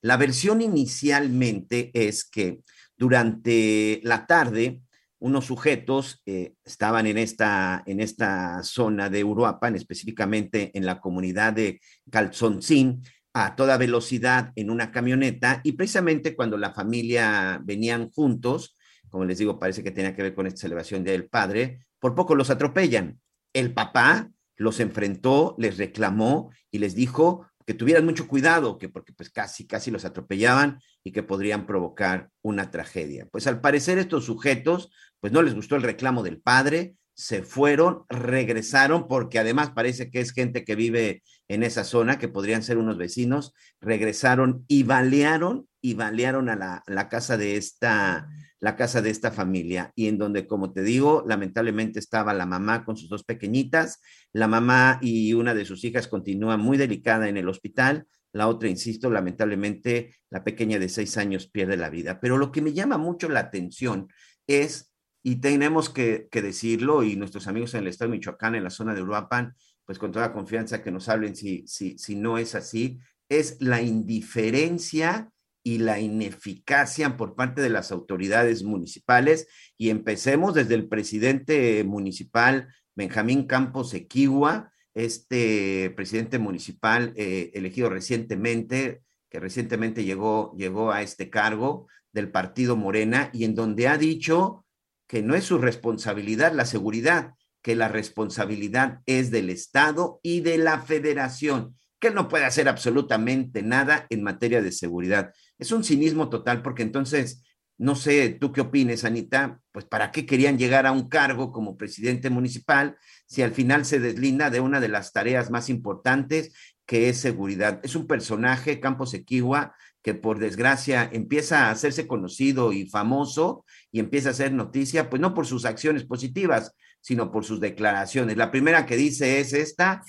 La versión inicialmente es que durante la tarde, unos sujetos eh, estaban en esta, en esta zona de Uruapan, específicamente en la comunidad de Calzoncín, a toda velocidad en una camioneta y precisamente cuando la familia venían juntos, como les digo, parece que tenía que ver con esta celebración del padre, por poco los atropellan. El papá los enfrentó, les reclamó y les dijo que tuvieran mucho cuidado, que porque pues casi, casi los atropellaban y que podrían provocar una tragedia. Pues al parecer estos sujetos, pues no les gustó el reclamo del padre, se fueron, regresaron, porque además parece que es gente que vive en esa zona, que podrían ser unos vecinos, regresaron y balearon y balearon a la, la casa de esta la casa de esta familia y en donde, como te digo, lamentablemente estaba la mamá con sus dos pequeñitas, la mamá y una de sus hijas continúa muy delicada en el hospital, la otra, insisto, lamentablemente la pequeña de seis años pierde la vida. Pero lo que me llama mucho la atención es, y tenemos que, decirlo, y nuestros amigos en el estado de Michoacán, en la zona de Uruapan, pues con toda confianza que nos hablen si, si, si no es así, es la indiferencia y la ineficacia por parte de las autoridades municipales. Y empecemos desde el presidente municipal Benjamín Campos Equigua, este presidente municipal eh, elegido recientemente, que recientemente llegó, llegó a este cargo del partido Morena, y en donde ha dicho que no es su responsabilidad la seguridad, que la responsabilidad es del Estado y de la federación que no puede hacer absolutamente nada en materia de seguridad. Es un cinismo total porque entonces, no sé, tú qué opines, Anita, pues para qué querían llegar a un cargo como presidente municipal si al final se deslinda de una de las tareas más importantes que es seguridad. Es un personaje, Campos Equigua, que por desgracia empieza a hacerse conocido y famoso y empieza a hacer noticia, pues no por sus acciones positivas, sino por sus declaraciones. La primera que dice es esta,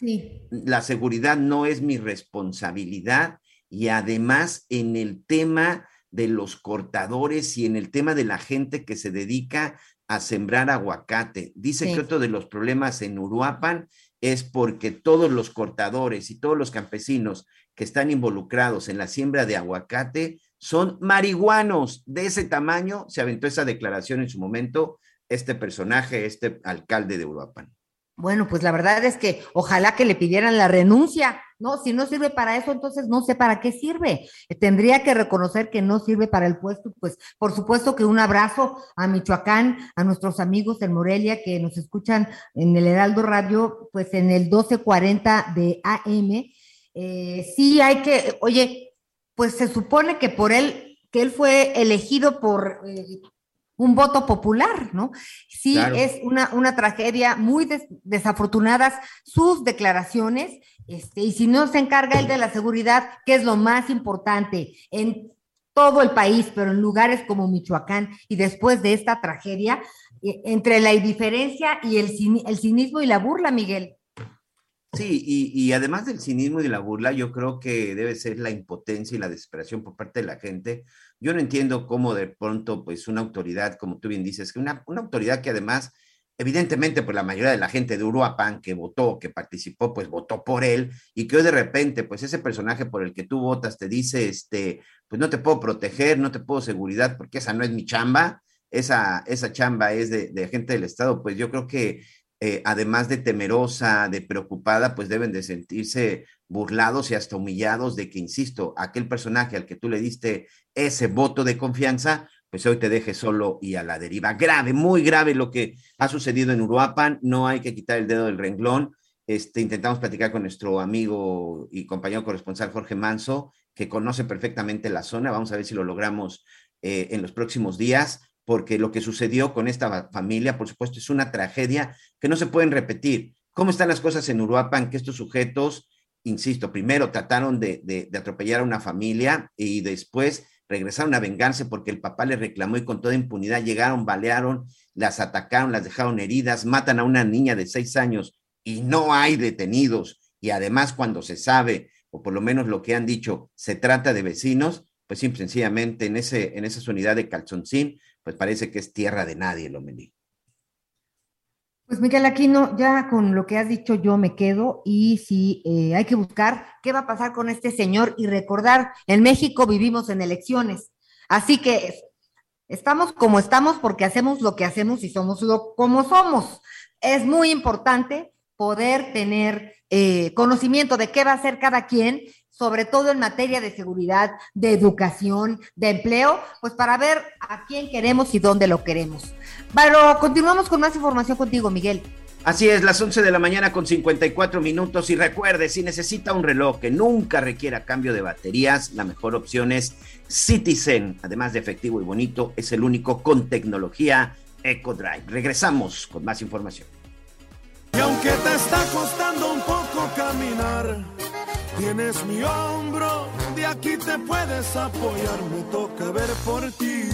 la seguridad no es mi responsabilidad y además en el tema de los cortadores y en el tema de la gente que se dedica a sembrar aguacate. Dice que otro de los problemas en Uruapan es porque todos los cortadores y todos los campesinos que están involucrados en la siembra de aguacate son marihuanos de ese tamaño. Se aventó esa declaración en su momento este personaje, este alcalde de Uruapan. Bueno, pues la verdad es que ojalá que le pidieran la renuncia, ¿no? Si no sirve para eso, entonces no sé para qué sirve. Tendría que reconocer que no sirve para el puesto, pues por supuesto que un abrazo a Michoacán, a nuestros amigos en Morelia que nos escuchan en el Heraldo Radio, pues en el 1240 de AM. Eh, sí hay que, oye, pues se supone que por él, que él fue elegido por... Eh, un voto popular, ¿no? Sí, es una, una, tragedia muy desafortunadas sus declaraciones, este, y si no se encarga él de la seguridad, que es lo más importante en todo el país, pero en lugares como Michoacán, y después de esta tragedia, e, entre la indiferencia y el, el cinismo y la burla, Miguel. Sí, y, y, además del cinismo y de la burla, yo creo que debe ser la impotencia y la desesperación por parte de la gente. Yo no entiendo cómo de pronto, pues, una autoridad, como tú bien dices, que una, una autoridad que además, evidentemente, pues la mayoría de la gente de Uruapan que votó, que participó, pues votó por él, y que hoy de repente, pues ese personaje por el que tú votas te dice, este, pues no te puedo proteger, no te puedo seguridad, porque esa no es mi chamba, esa, esa chamba es de, de gente del Estado, pues yo creo que eh, además de temerosa, de preocupada, pues deben de sentirse burlados y hasta humillados de que, insisto, aquel personaje al que tú le diste ese voto de confianza, pues hoy te deje solo y a la deriva. Grave, muy grave lo que ha sucedido en Uruapan, no hay que quitar el dedo del renglón. Este, intentamos platicar con nuestro amigo y compañero corresponsal Jorge Manso, que conoce perfectamente la zona. Vamos a ver si lo logramos eh, en los próximos días porque lo que sucedió con esta familia, por supuesto, es una tragedia que no se pueden repetir. ¿Cómo están las cosas en Uruapan? Que estos sujetos, insisto, primero trataron de, atropellar a una familia y después regresaron a vengarse porque el papá les reclamó y con toda impunidad llegaron, balearon, las atacaron, las dejaron heridas, matan a una niña de seis años y no hay detenidos. Y además cuando se sabe, o por lo menos lo que han dicho, se trata de vecinos, pues simple, sencillamente en, en esa unidad de Calzoncín pues parece que es tierra de nadie, Lomelí. Pues Miguel Aquino, ya con lo que has dicho yo me quedo y si eh, hay que buscar qué va a pasar con este señor y recordar, en México vivimos en elecciones, así que estamos como estamos porque hacemos lo que hacemos y somos lo como somos. Es muy importante poder tener eh, conocimiento de qué va a hacer cada quien sobre todo en materia de seguridad, de educación, de empleo, pues para ver a quién queremos y dónde lo queremos. Pero continuamos con más información contigo, Miguel. Así es, las 11 de la mañana con 54 minutos y recuerde, si necesita un reloj que nunca requiera cambio de baterías, la mejor opción es Citizen. Además de efectivo y bonito, es el único con tecnología EcoDrive. Regresamos con más información. Y aunque te está costando un poco caminar, Tienes mi hombro, de aquí te puedes apoyar, me toca ver por ti.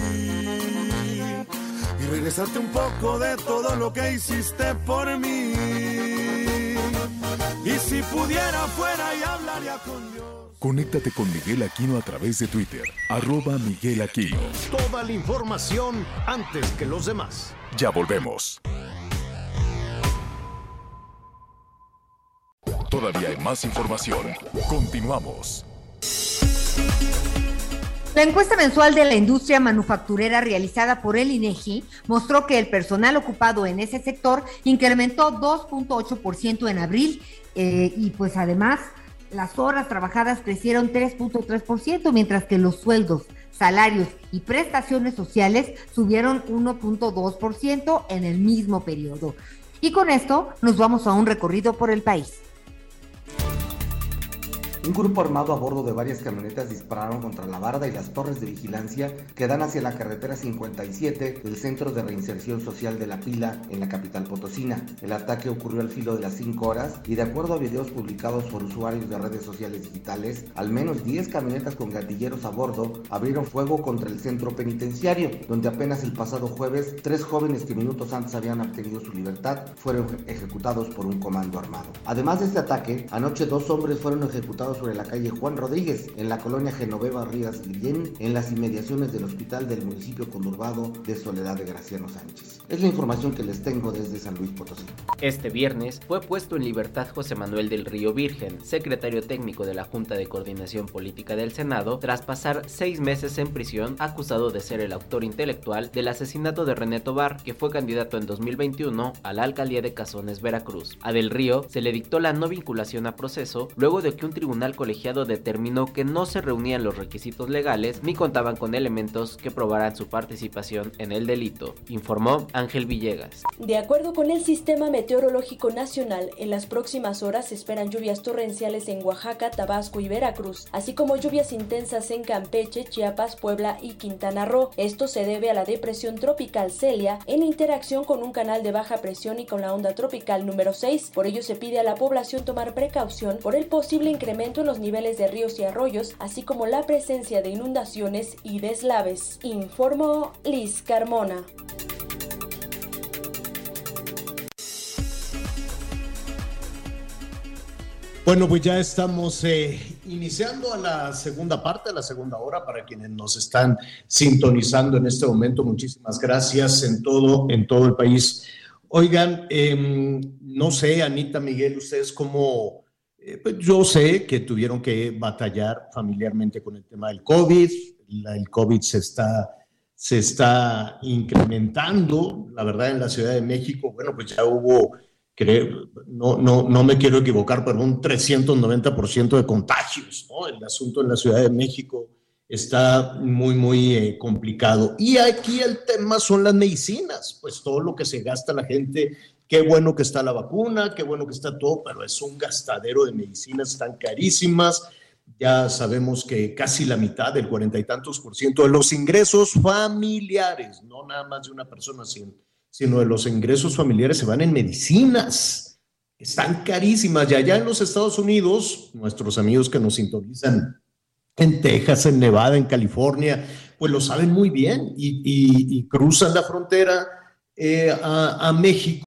Y regresarte un poco de todo lo que hiciste por mí. Y si pudiera fuera y hablaría con Dios. Conéctate con Miguel Aquino a través de Twitter, arroba Miguel Aquino. Toda la información antes que los demás. Ya volvemos. Todavía hay más información. Continuamos. La encuesta mensual de la industria manufacturera realizada por el INEGI mostró que el personal ocupado en ese sector incrementó 2.8% en abril eh, y pues además las horas trabajadas crecieron 3.3%, mientras que los sueldos, salarios y prestaciones sociales subieron 1.2% en el mismo periodo. Y con esto nos vamos a un recorrido por el país. Un grupo armado a bordo de varias camionetas dispararon contra la barda y las torres de vigilancia que dan hacia la carretera 57 del Centro de Reinserción Social de La Pila en la capital potosina. El ataque ocurrió al filo de las 5 horas y de acuerdo a videos publicados por usuarios de redes sociales digitales, al menos 10 camionetas con gatilleros a bordo abrieron fuego contra el centro penitenciario, donde apenas el pasado jueves tres jóvenes que minutos antes habían obtenido su libertad fueron ejecutados por un comando armado. Además de este ataque, anoche dos hombres fueron ejecutados sobre la calle Juan Rodríguez, en la colonia Genoveva Rías Guillén, en las inmediaciones del hospital del municipio conurbado de Soledad de Graciano Sánchez. Es la información que les tengo desde San Luis Potosí. Este viernes fue puesto en libertad José Manuel del Río Virgen, secretario técnico de la Junta de Coordinación Política del Senado, tras pasar seis meses en prisión acusado de ser el autor intelectual del asesinato de René Tobar, que fue candidato en 2021 a la alcaldía de Cazones, Veracruz. A Del Río se le dictó la no vinculación a proceso luego de que un tribunal colegiado determinó que no se reunían los requisitos legales ni contaban con elementos que probaran su participación en el delito, informó Ángel Villegas. De acuerdo con el Sistema Meteorológico Nacional, en las próximas horas se esperan lluvias torrenciales en Oaxaca, Tabasco y Veracruz, así como lluvias intensas en Campeche, Chiapas, Puebla y Quintana Roo. Esto se debe a la depresión tropical Celia en interacción con un canal de baja presión y con la onda tropical número 6. Por ello se pide a la población tomar precaución por el posible incremento en los niveles de ríos y arroyos, así como la presencia de inundaciones y deslaves, informó Liz Carmona. Bueno, pues ya estamos eh, iniciando a la segunda parte, a la segunda hora, para quienes nos están sintonizando en este momento. Muchísimas gracias en todo, en todo el país. Oigan, em, no sé, Anita, Miguel, ustedes cómo, yo sé que tuvieron que batallar familiarmente con el tema del COVID. el COVID se está, se está incrementando, la verdad, en la Ciudad de México. Bueno, pues ya hubo, no, no, no me quiero equivocar, pero un 390% de contagios. El asunto en la Ciudad de México está muy, muy eh, complicado. Y aquí el tema son las medicinas, pues todo lo que se gasta la gente Qué bueno que está la vacuna, qué bueno que está todo, pero es un gastadero de medicinas tan carísimas. Ya sabemos que casi la mitad, del cuarenta y tantos por ciento de los ingresos familiares, no nada más de una persona, sino de los ingresos familiares se van en medicinas. Están carísimas. Y allá en los Estados Unidos, nuestros amigos que nos sintonizan en Texas, en Nevada, en California, pues lo saben muy bien y, cruzan la frontera eh, a, a México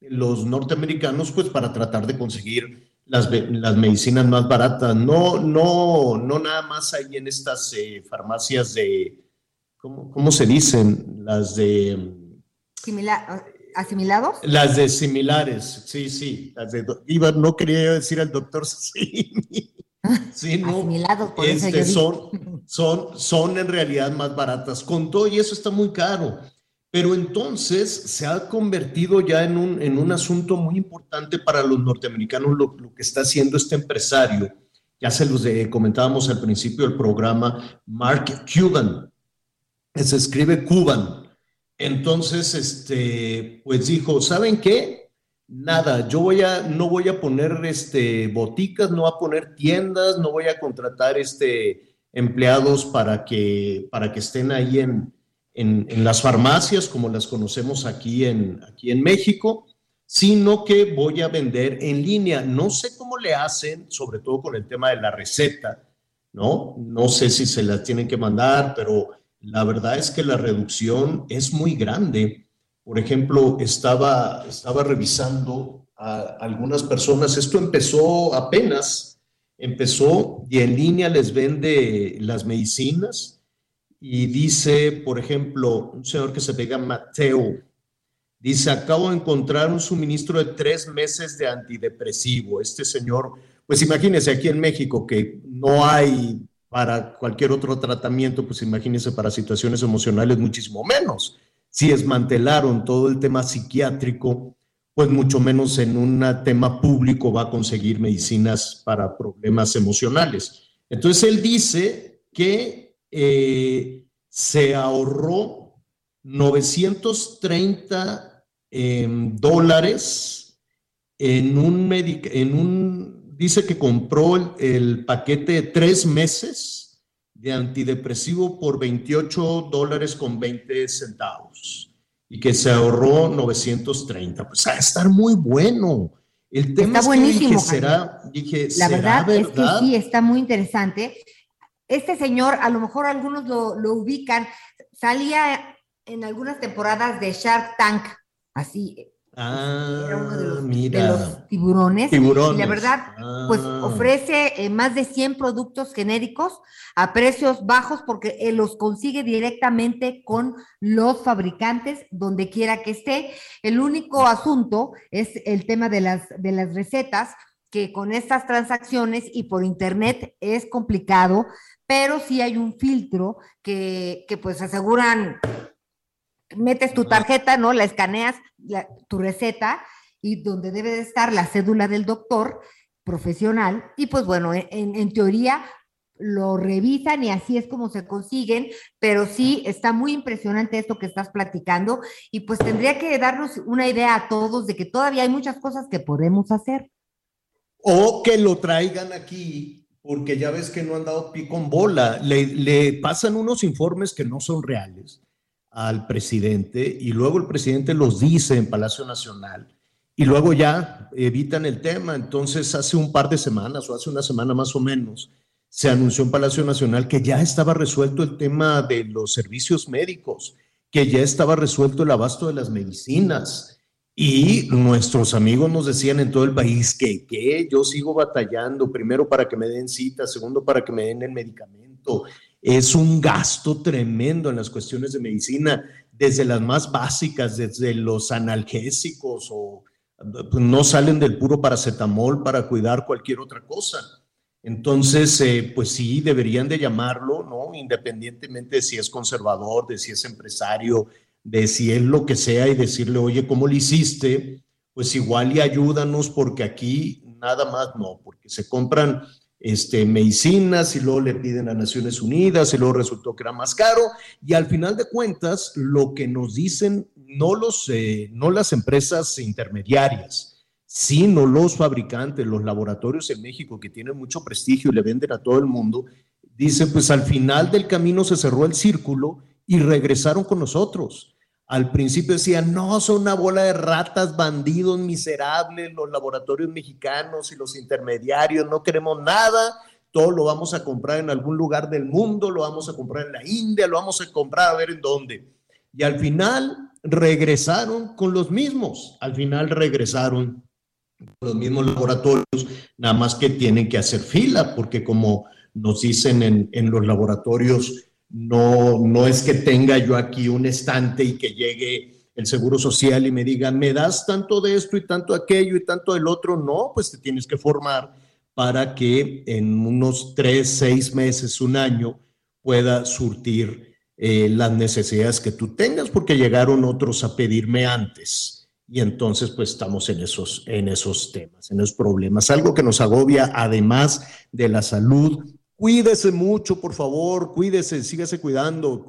Los norteamericanos, pues para tratar de conseguir las, las medicinas más baratas. No, no, no nada más ahí en estas eh, farmacias de, ¿cómo, ¿cómo, se dicen? Las de... ¿Asimilados? Las de similares, sí, sí. Las de, iba, no quería decir al doctor sí. sí no, Asimilados, por este, son, son, son en realidad más baratas. Con todo y eso está muy caro. Pero entonces se ha convertido ya en un, en un asunto muy importante para los norteamericanos lo, que está haciendo este empresario. Ya se los comentábamos al principio del programa, Mark Cuban. Se escribe Cuban. Entonces, este, pues dijo, ¿saben qué? Nada, yo voy a, no voy a poner este, boticas, no voy a poner tiendas, no voy a contratar este, empleados para que, para que estén ahí en, en, las farmacias como las conocemos aquí en, aquí en México, sino que voy a vender en línea. No sé cómo le hacen, sobre todo con el tema de la receta, ¿no? No sé si se la tienen que mandar, pero la verdad es que la reducción es muy grande. Por ejemplo, estaba, estaba revisando a algunas personas, esto empezó apenas, empezó y en línea les vende las medicinas, y dice, por ejemplo, un señor que se pega Mateo, dice, acabo de encontrar un suministro de tres meses de antidepresivo. Este señor, pues imagínese aquí en México que no hay para cualquier otro tratamiento, pues imagínese para situaciones emocionales muchísimo menos. Si desmantelaron todo el tema psiquiátrico, pues mucho menos en un tema público va a conseguir medicinas para problemas emocionales. Entonces él dice que eh, se ahorró 930 em, dólares en un, en un, dice que compró el, paquete de tres meses de antidepresivo por 28 dólares con 20 centavos y que se ahorró 930. Pues a estar muy bueno. El tema está buenísimo. será, dije, la verdad, es que sí, está muy interesante este señor, a lo mejor algunos lo, ubican, salía en algunas temporadas de Shark Tank, así. Ah, era uno de los, mira. tiburones. tiburones. Y la verdad, pues Ah. ofrece eh, más de 100 productos genéricos a precios bajos porque él los consigue directamente con los fabricantes donde quiera que esté. El único asunto es el tema de las, de las recetas que con estas transacciones y por internet es complicado, pero sí hay un filtro que, que pues aseguran, metes tu tarjeta, ¿no? La escaneas, la- tu receta y donde debe de estar la cédula del doctor profesional y pues bueno, en, en- en teoría lo revisan y así es como se consiguen, pero sí está muy impresionante esto que estás platicando y pues tendría que darnos una idea a todos de que todavía hay muchas cosas que podemos hacer. O que lo traigan aquí, porque ya ves que no han dado pico en bola. Le, le pasan unos informes que no son reales al presidente y luego el presidente los dice en Palacio Nacional y luego ya evitan el tema. Entonces, hace un par de semanas o hace una semana más o menos, se anunció en Palacio Nacional que ya estaba resuelto el tema de los servicios médicos, que ya estaba resuelto el abasto de las medicinas. Y nuestros amigos nos decían en todo el país que, que yo sigo batallando, primero para que me den cita, segundo para que me den el medicamento. Es un gasto tremendo en las cuestiones de medicina, desde las más básicas, desde los analgésicos o pues, no salen del puro paracetamol para cuidar cualquier otra cosa. Entonces, eh, pues sí, deberían de llamarlo, ¿no? Independientemente de si es conservador, de si es empresario, de si es lo que sea y decirle, oye, ¿cómo lo hiciste? Pues igual y ayúdanos porque aquí nada más no, porque se compran este, medicinas y luego le piden a Naciones Unidas y luego resultó que era más caro y al final de cuentas lo que nos dicen no, los, eh, no las empresas intermediarias, sino los fabricantes, los laboratorios en México que tienen mucho prestigio y le venden a todo el mundo, Dice, pues al final del camino se cerró el círculo y regresaron con nosotros. Al principio decían, no, son una bola de ratas, bandidos miserables, los laboratorios mexicanos y los intermediarios, no queremos nada, todo lo vamos a comprar en algún lugar del mundo, lo vamos a comprar en la India, lo vamos a comprar a ver en dónde. Y al final regresaron con los mismos, al final regresaron los mismos laboratorios, nada más que tienen que hacer fila, porque como nos dicen en, en los laboratorios, no, no es que tenga yo aquí un estante y que llegue el Seguro Social y me diga, me das tanto de esto y tanto aquello y tanto del otro. No, pues te tienes que formar para que en unos tres, seis meses, un año, pueda surtir eh, las necesidades que tú tengas, porque llegaron otros a pedirme antes. Y entonces, pues estamos en esos, en esos temas, en esos problemas. Algo que nos agobia, además de la salud, Cuídese mucho, por favor, cuídese, sígase cuidando.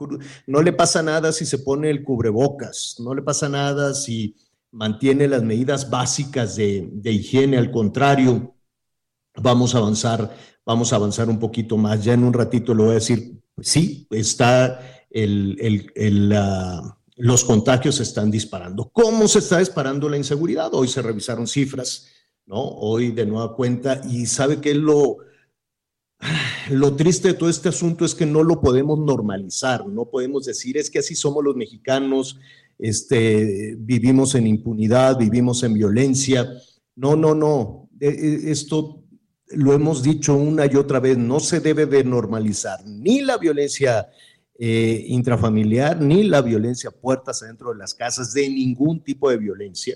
No le pasa nada si se pone el cubrebocas, no le pasa nada si mantiene las medidas básicas de, higiene, al contrario, vamos a avanzar, vamos a avanzar un poquito más. Ya en un ratito le voy a decir, sí, está el, los contagios se están disparando. ¿Cómo se está disparando la inseguridad? Hoy se revisaron cifras, ¿no? Hoy de nueva cuenta, y sabe que lo lo triste de todo este asunto es que no lo podemos normalizar, no podemos decir es que así somos los mexicanos, este, vivimos en impunidad, vivimos en violencia. No, no, no. E, e, esto lo hemos dicho una y otra vez, no se debe de normalizar ni la violencia eh, intrafamiliar, ni la violencia puertas adentro de las casas, de ningún tipo de violencia.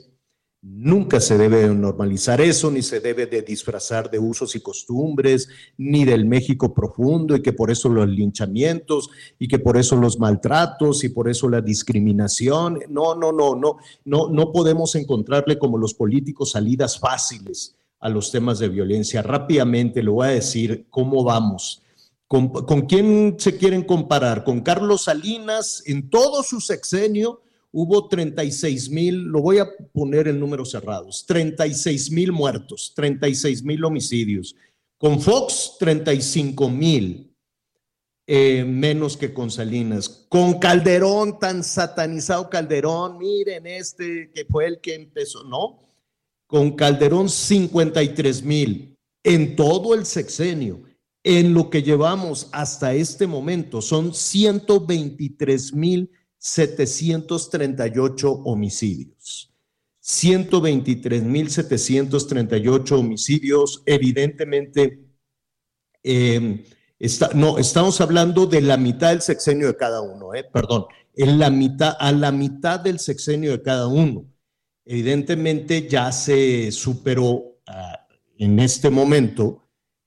Nunca se debe normalizar eso, ni se debe de disfrazar de usos y costumbres, ni del México profundo, y que por eso los linchamientos, y que por eso los maltratos, y por eso la discriminación. No, no, no, no, no, no podemos encontrarle como los políticos salidas fáciles a los temas de violencia. Rápidamente le voy a decir cómo vamos. ¿Con, ¿Con quién se quieren comparar? ¿Con Carlos Salinas en todo su sexenio? Hubo 36 mil, lo voy a poner en números cerrados, 36 mil muertos, 36 mil homicidios. Con Fox, 35 mil, eh, menos que con Salinas. Con Calderón, tan satanizado Calderón, miren este que fue el que empezó, ¿no? Con Calderón, 53 mil en todo el sexenio. En lo que llevamos hasta este momento son 123 mil 738 homicidios. 123.738 homicidios, evidentemente, em, no, estamos hablando de la mitad del sexenio de cada uno, eh, perdón, en la mitad, a la mitad del sexenio de cada uno. Evidentemente ya se superó ah, en este momento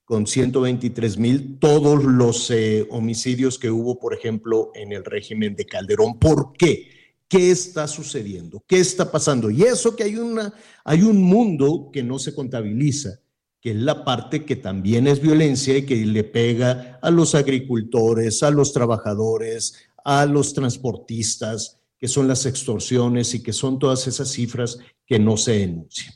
con 123 mil todos los eh, homicidios que hubo, por ejemplo, en el régimen de Calderón. ¿Por qué? ¿Qué está sucediendo? ¿Qué está pasando? Y eso que hay, una, hay un mundo que no se contabiliza, que es la parte que también es violencia y que le pega a los agricultores, a los trabajadores, a los transportistas, que son las extorsiones y que son todas esas cifras que no se denuncian.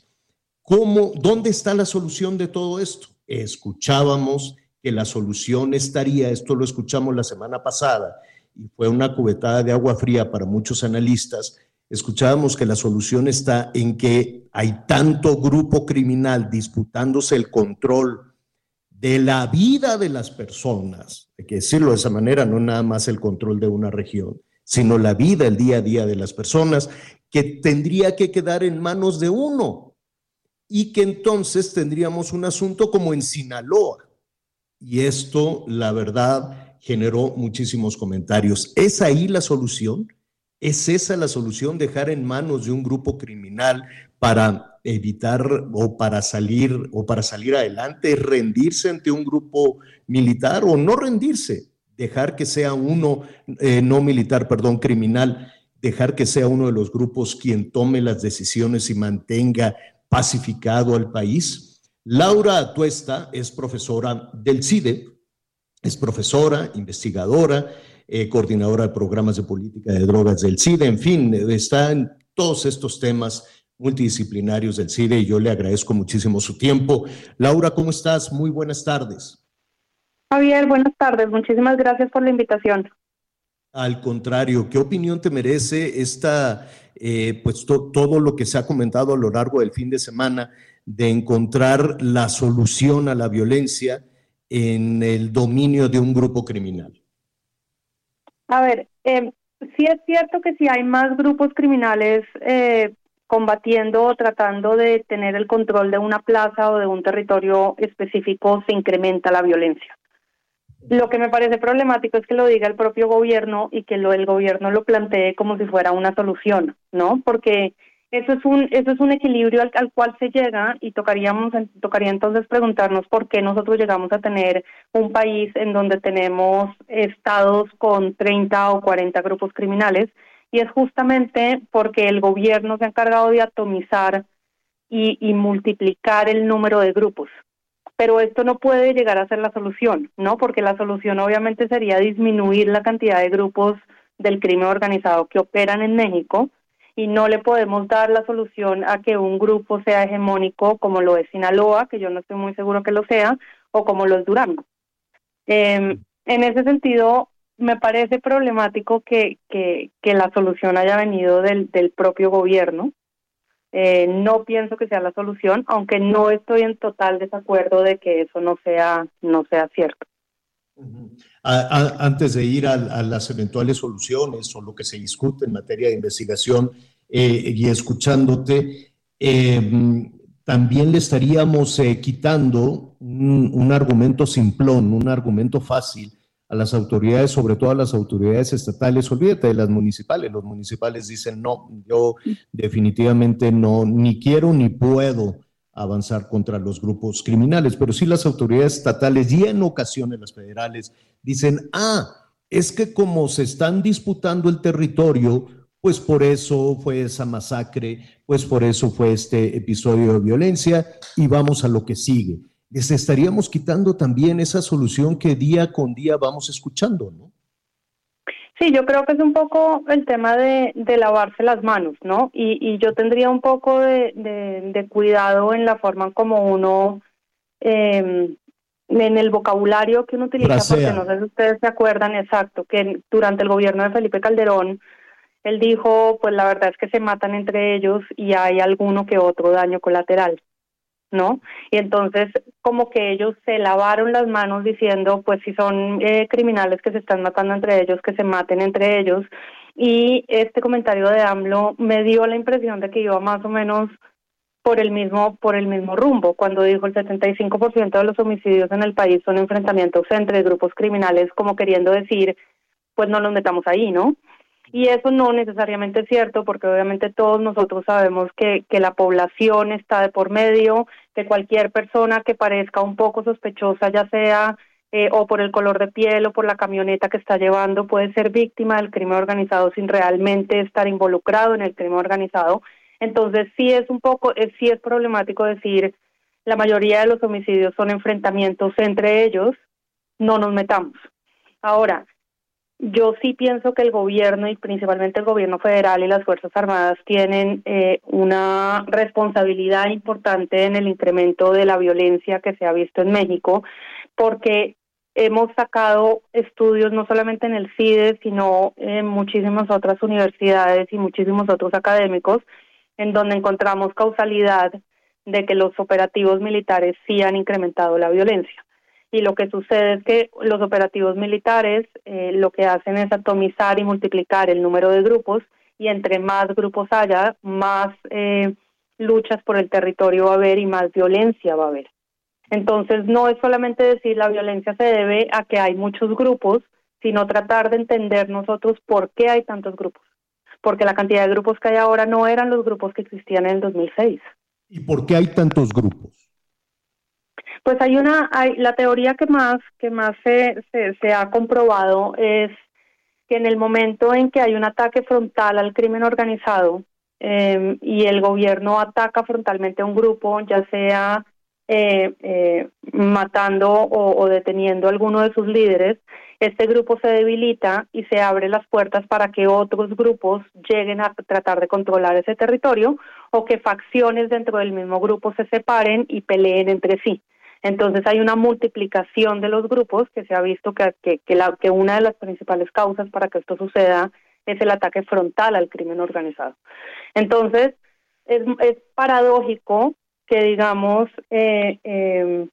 ¿Cómo, ¿Dónde está la solución de todo esto? Escuchábamos que la solución estaría, esto lo escuchamos la semana pasada y fue una cubetada de agua fría para muchos analistas, escuchábamos que la solución está en que hay tanto grupo criminal disputándose el control de la vida de las personas, hay que decirlo de esa manera, no nada más el control de una región, sino la vida, el día a día de las personas, que tendría que quedar en manos de uno, y que entonces tendríamos un asunto como en Sinaloa. Y esto, la verdad, generó muchísimos comentarios. ¿Es ahí la solución? ¿Es esa la solución, dejar en manos de un grupo criminal para evitar o para salir o para salir adelante, rendirse ante un grupo militar o no rendirse, dejar que sea uno eh, no militar, perdón, criminal, dejar que sea uno de los grupos quien tome las decisiones y mantenga pacificado al país. Laura Atuesta es profesora del CIDE, es profesora, investigadora, eh, coordinadora de programas de política de drogas del CIDE, en fin, está en todos estos temas multidisciplinarios del CIDE y yo le agradezco muchísimo su tiempo. Laura, ¿cómo estás? Muy buenas tardes. Javier, buenas tardes. Muchísimas gracias por la invitación. Al contrario, ¿qué opinión te merece esta, eh, pues todo lo que se ha comentado a lo largo del fin de semana de encontrar la solución a la violencia en el dominio de un grupo criminal? A ver, eh, sí es cierto que si hay más grupos criminales eh, combatiendo o tratando de tener el control de una plaza o de un territorio específico, se incrementa la violencia. Lo que me parece problemático es que lo diga el propio gobierno y que lo el gobierno lo plantee como si fuera una solución, ¿no? Porque eso es un eso es un equilibrio al, cual se llega y tocaríamos tocaría entonces preguntarnos por qué nosotros llegamos a tener un país en donde tenemos estados con 30 o 40 grupos criminales y es justamente porque el gobierno se ha encargado de atomizar y multiplicar el número de grupos pero esto no puede llegar a ser la solución, ¿no? Porque la solución obviamente sería disminuir la cantidad de grupos del crimen organizado que operan en México y no le podemos dar la solución a que un grupo sea hegemónico como lo es Sinaloa, que yo no estoy muy seguro que lo sea, o como lo es Durango. Em, en ese sentido, me parece problemático que, que, que la solución haya venido del, del propio gobierno, eh, no pienso que sea la solución, aunque no estoy en total desacuerdo de que eso no sea, no sea cierto. antes de ir a, las eventuales soluciones o lo que se discute en materia de investigación eh, y escuchándote, em, también le estaríamos eh, quitando un, argumento simplón, un argumento fácil a las autoridades, sobre todo a las autoridades estatales, olvídate de las municipales, los municipales dicen, no, yo definitivamente no, ni quiero ni puedo avanzar contra los grupos criminales, pero sí las autoridades estatales y en ocasiones las federales dicen, ah, es que como se están disputando el territorio, pues por eso fue esa masacre, pues por eso fue este episodio de violencia y vamos a lo que sigue les estaríamos quitando también esa solución que día con día vamos escuchando, ¿no? Sí, yo creo que es un poco el tema de, lavarse las manos, ¿no? Y, yo tendría un poco de, cuidado en la forma como uno, em, en el vocabulario que uno utiliza, porque no sé si ustedes se acuerdan exacto, que durante el gobierno de Felipe Calderón, él dijo, pues la verdad es que se matan entre ellos y hay alguno que otro daño colateral. ¿No? Y entonces como que ellos se lavaron las manos diciendo, pues si son eh, criminales que se están matando entre ellos, que se maten entre ellos. Y este comentario de AMLO me dio la impresión de que iba más o menos por el mismo por el mismo rumbo cuando dijo el 75% de los homicidios en el país son enfrentamientos entre grupos criminales como queriendo decir pues no nos metamos ahí, ¿no? Y eso no necesariamente es cierto porque obviamente todos nosotros sabemos que, que la población está de por medio, que cualquier persona que parezca un poco sospechosa, ya sea eh, o por el color de piel o por la camioneta que está llevando, puede ser víctima del crimen organizado sin realmente estar involucrado en el crimen organizado. Entonces sí es un poco, es, sí es problemático decir la mayoría de los homicidios son enfrentamientos entre ellos, no nos metamos. Ahora, yo sí pienso que el gobierno y principalmente el gobierno federal y las Fuerzas Armadas tienen eh, una responsabilidad importante en el incremento de la violencia que se ha visto en México, porque hemos sacado estudios no solamente en el CIDE, sino en muchísimas otras universidades y muchísimos otros académicos, en donde encontramos causalidad de que los operativos militares sí han incrementado la violencia y lo que sucede es que los operativos militares eh, lo que hacen es atomizar y multiplicar el número de grupos y entre más grupos haya, más eh, luchas por el territorio va a haber y más violencia va a haber. Entonces no es solamente decir la violencia se debe a que hay muchos grupos, sino tratar de entender nosotros por qué hay tantos grupos. Porque la cantidad de grupos que hay ahora no eran los grupos que existían en el 2006. ¿Y por qué hay tantos grupos? Pues hay una, hay, la teoría que más, que más se, se, ha comprobado es que en el momento en que hay un ataque frontal al crimen organizado em, y el gobierno ataca frontalmente a un grupo, ya sea eh, eh, matando o, o, deteniendo a alguno de sus líderes, este grupo se debilita y se abre las puertas para que otros grupos lleguen a tratar de controlar ese territorio o que facciones dentro del mismo grupo se separen y peleen entre sí. Entonces hay una multiplicación de los grupos que se ha visto que, que, que una de las principales causas para que esto suceda es el ataque frontal al crimen organizado. Entonces, es, es paradójico que digamos, eh, eh,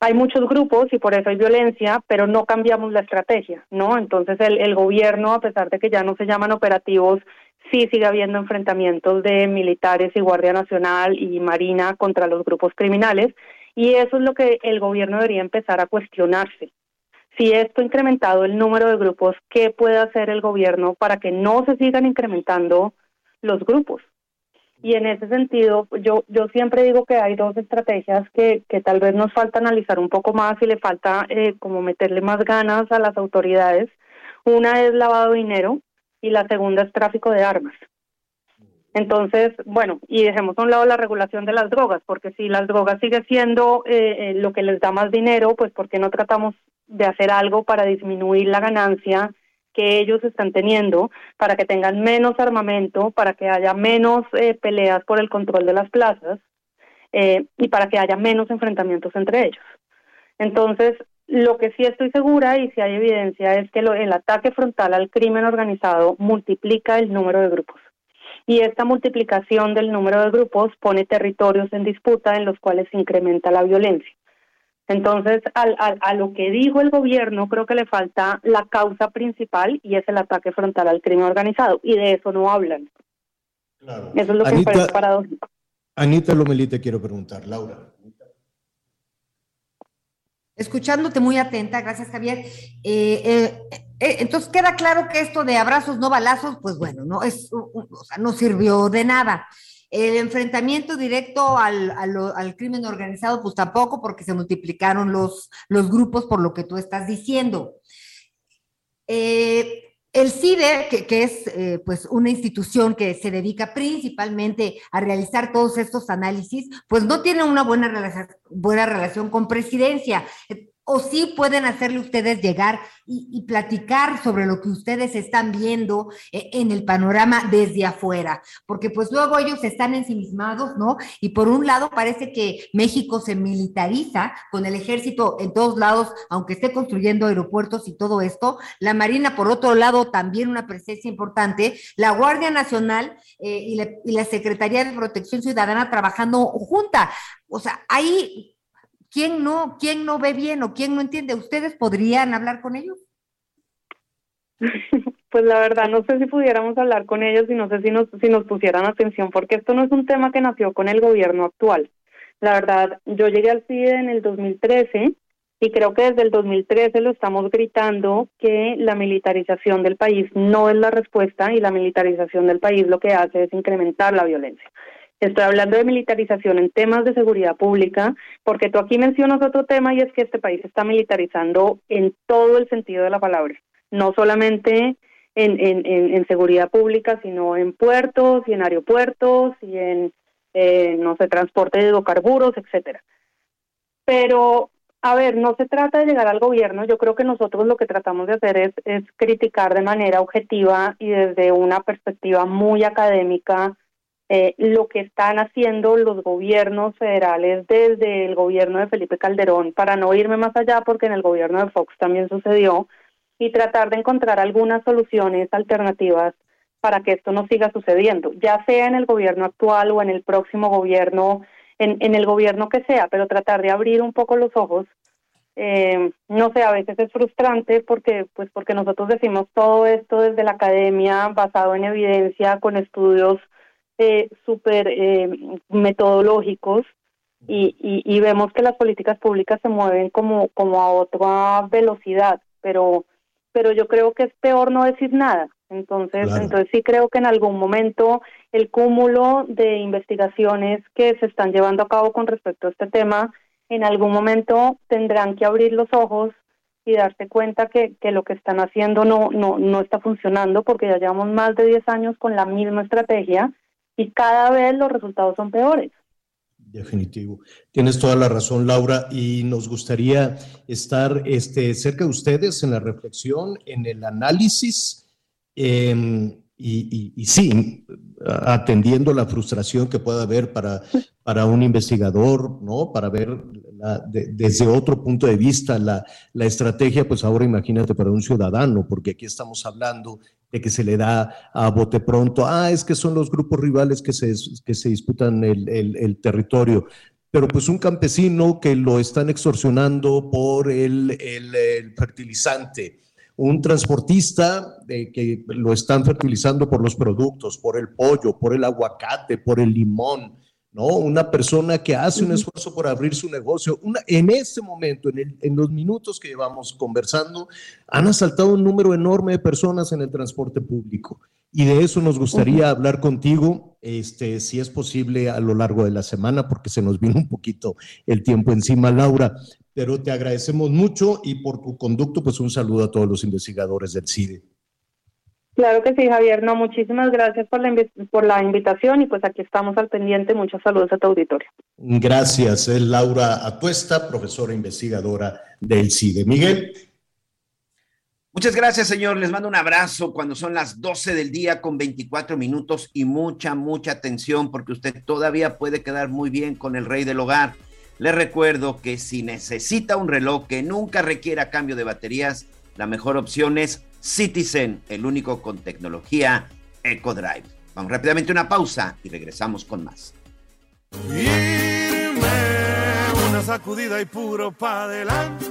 hay muchos grupos y por eso hay violencia, pero no cambiamos la estrategia, ¿no? Entonces el, el gobierno, a pesar de que ya no se llaman operativos, sí sigue habiendo enfrentamientos de militares y Guardia Nacional y Marina contra los grupos criminales y eso es lo que el gobierno debería empezar a cuestionarse. Si esto ha incrementado el número de grupos, ¿qué puede hacer el gobierno para que no se sigan incrementando los grupos? Y en ese sentido, yo, yo siempre digo que hay dos estrategias que, que tal vez nos falta analizar un poco más y le falta eh, como meterle más ganas a las autoridades. Una es lavado de dinero y la segunda es tráfico de armas. Entonces, bueno, y dejemos a un lado la regulación de las drogas, porque si las drogas sigue siendo eh, eh, lo que les da más dinero, pues ¿por qué no tratamos de hacer algo para disminuir la ganancia que ellos están teniendo, para que tengan menos armamento, para que haya menos eh, peleas por el control de las plazas y para que haya menos enfrentamientos entre ellos? Entonces, lo que sí estoy segura y si hay evidencia es que el ataque frontal al crimen organizado multiplica el número de grupos y esta multiplicación del número de grupos pone territorios en disputa en los cuales se incrementa la violencia. Entonces, al, a lo que dijo el gobierno, creo que le falta la causa principal y es el ataque frontal al crimen organizado, y de eso no hablan. Eso es lo que me parece paradójico. Anita Lomelí te quiero preguntar, Laura. Escuchándote muy atenta, gracias Javier. Eh, eh, eh, entonces queda claro que esto de abrazos no balazos, pues bueno, no sirvió de nada. El enfrentamiento directo al, al, crimen organizado, pues tampoco, porque se multiplicaron los, los grupos por lo que tú estás diciendo. Eh, el CIDE, que, es eh, pues una institución que se dedica principalmente a realizar todos estos análisis, pues no tiene una buena buena relación con presidencia o sí pueden hacerle ustedes llegar y, platicar sobre lo que ustedes están viendo eh, en el panorama desde afuera, porque pues luego ellos están ensimismados, ¿no? Y por un lado parece que México se militariza con el ejército en todos lados, aunque esté construyendo aeropuertos y todo esto, la Marina por otro lado también una presencia importante, la Guardia Nacional eh, y, la, y la Secretaría de Protección Ciudadana trabajando junta. O sea, ahí ¿Quién no, quién no ve bien o quién no entiende? ¿Ustedes podrían hablar con ellos? Pues la verdad, no sé si pudiéramos hablar con ellos y no sé si nos, si nos pusieran atención, porque esto no es un tema que nació con el gobierno actual. La verdad, yo llegué al CIDE en el 2013 y creo que desde el 2013 lo estamos gritando que la militarización del país no es la respuesta y la militarización del país lo que hace es incrementar la violencia. Estoy hablando de militarización en temas de seguridad pública, porque tú aquí mencionas otro tema y es que este país está militarizando en todo el sentido de la palabra, no solamente en, seguridad pública, sino en puertos y en aeropuertos y en, eh, no sé, transporte de hidrocarburos, etcétera. Pero, a ver, no se trata de llegar al gobierno, yo creo que nosotros lo que tratamos de hacer es, es criticar de manera objetiva y desde una perspectiva muy académica eh, lo que están haciendo los gobiernos federales desde el gobierno de Felipe Calderón, para no irme más allá, porque en el gobierno de Fox también sucedió, y tratar de encontrar algunas soluciones alternativas para que esto no siga sucediendo, ya sea en el gobierno actual o en el próximo gobierno, en, en el gobierno que sea, pero tratar de abrir un poco los ojos. Eh, no sé, a veces es frustrante porque, pues, porque nosotros decimos todo esto desde la academia, basado en evidencia, con estudios eh, súper eh, metodológicos y, y, vemos que las políticas públicas se mueven como, como a otra velocidad, pero, pero yo creo que es peor no decir nada. Entonces, entonces sí creo que en algún momento el cúmulo de investigaciones que se están llevando a cabo con respecto a este tema, en algún momento tendrán que abrir los ojos y darse cuenta que, que lo que están haciendo no, no, no está funcionando porque ya llevamos más de 10 años con la misma estrategia y cada vez los resultados son peores. Definitivo. Tienes toda la razón, Laura, y nos gustaría estar este, cerca de ustedes en la reflexión, en el análisis em, y, sí, atendiendo la frustración que pueda haber para, para un investigador, ¿no? Para ver desde otro punto de vista la, la, estrategia, pues ahora imagínate para un ciudadano, porque aquí estamos hablando de que se le da a bote pronto, ah, es que son los grupos rivales que se, que se disputan el, el, territorio, pero pues un campesino que lo están extorsionando por el, el fertilizante, un transportista eh, que lo están fertilizando por los productos, por el pollo, por el aguacate, por el limón, ¿no? Una persona que hace un esfuerzo por abrir su negocio. Una, en este momento, en, en, los minutos que llevamos conversando, han asaltado un número enorme de personas en el transporte público. Y de eso nos gustaría hablar contigo, este, si es posible, a lo largo de la semana, porque se nos vino un poquito el tiempo encima, Laura. Pero te agradecemos mucho y por tu conducto, pues un saludo a todos los investigadores del CIDE. Claro que sí, Javier. No, muchísimas gracias por la, por la invitación y pues aquí estamos al pendiente. Muchos saludos a tu auditorio. Gracias. Es Laura Atuesta, profesora investigadora del CIDE. Miguel. Muchas gracias, señor. Les mando un abrazo cuando son las 12 del día con 24 minutos y mucha, mucha atención porque usted todavía puede quedar muy bien con el rey del hogar. Les recuerdo que si necesita un reloj que nunca requiera cambio de baterías, la mejor opción es Citizen, el único con tecnología EcoDrive. Vamos rápidamente a una pausa y regresamos con más. una sacudida y puro para adelante.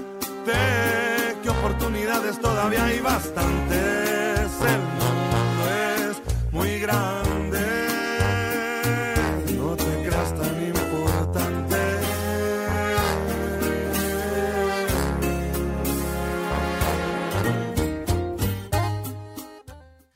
Qué oportunidades todavía hay bastantes. El mundo es muy grande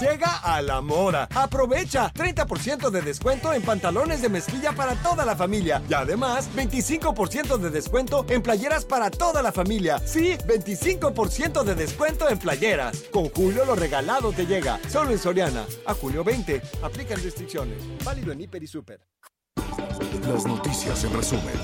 Llega a la mora. Aprovecha 30% de descuento en pantalones de mezclilla para toda la familia. Y además, 25% de descuento en playeras para toda la familia. Sí, 25% de descuento en playeras. Con Julio lo regalado te llega. Solo en Soriana. A julio 20. Aplican restricciones. Válido en Hiper y Super. Las noticias en resumen.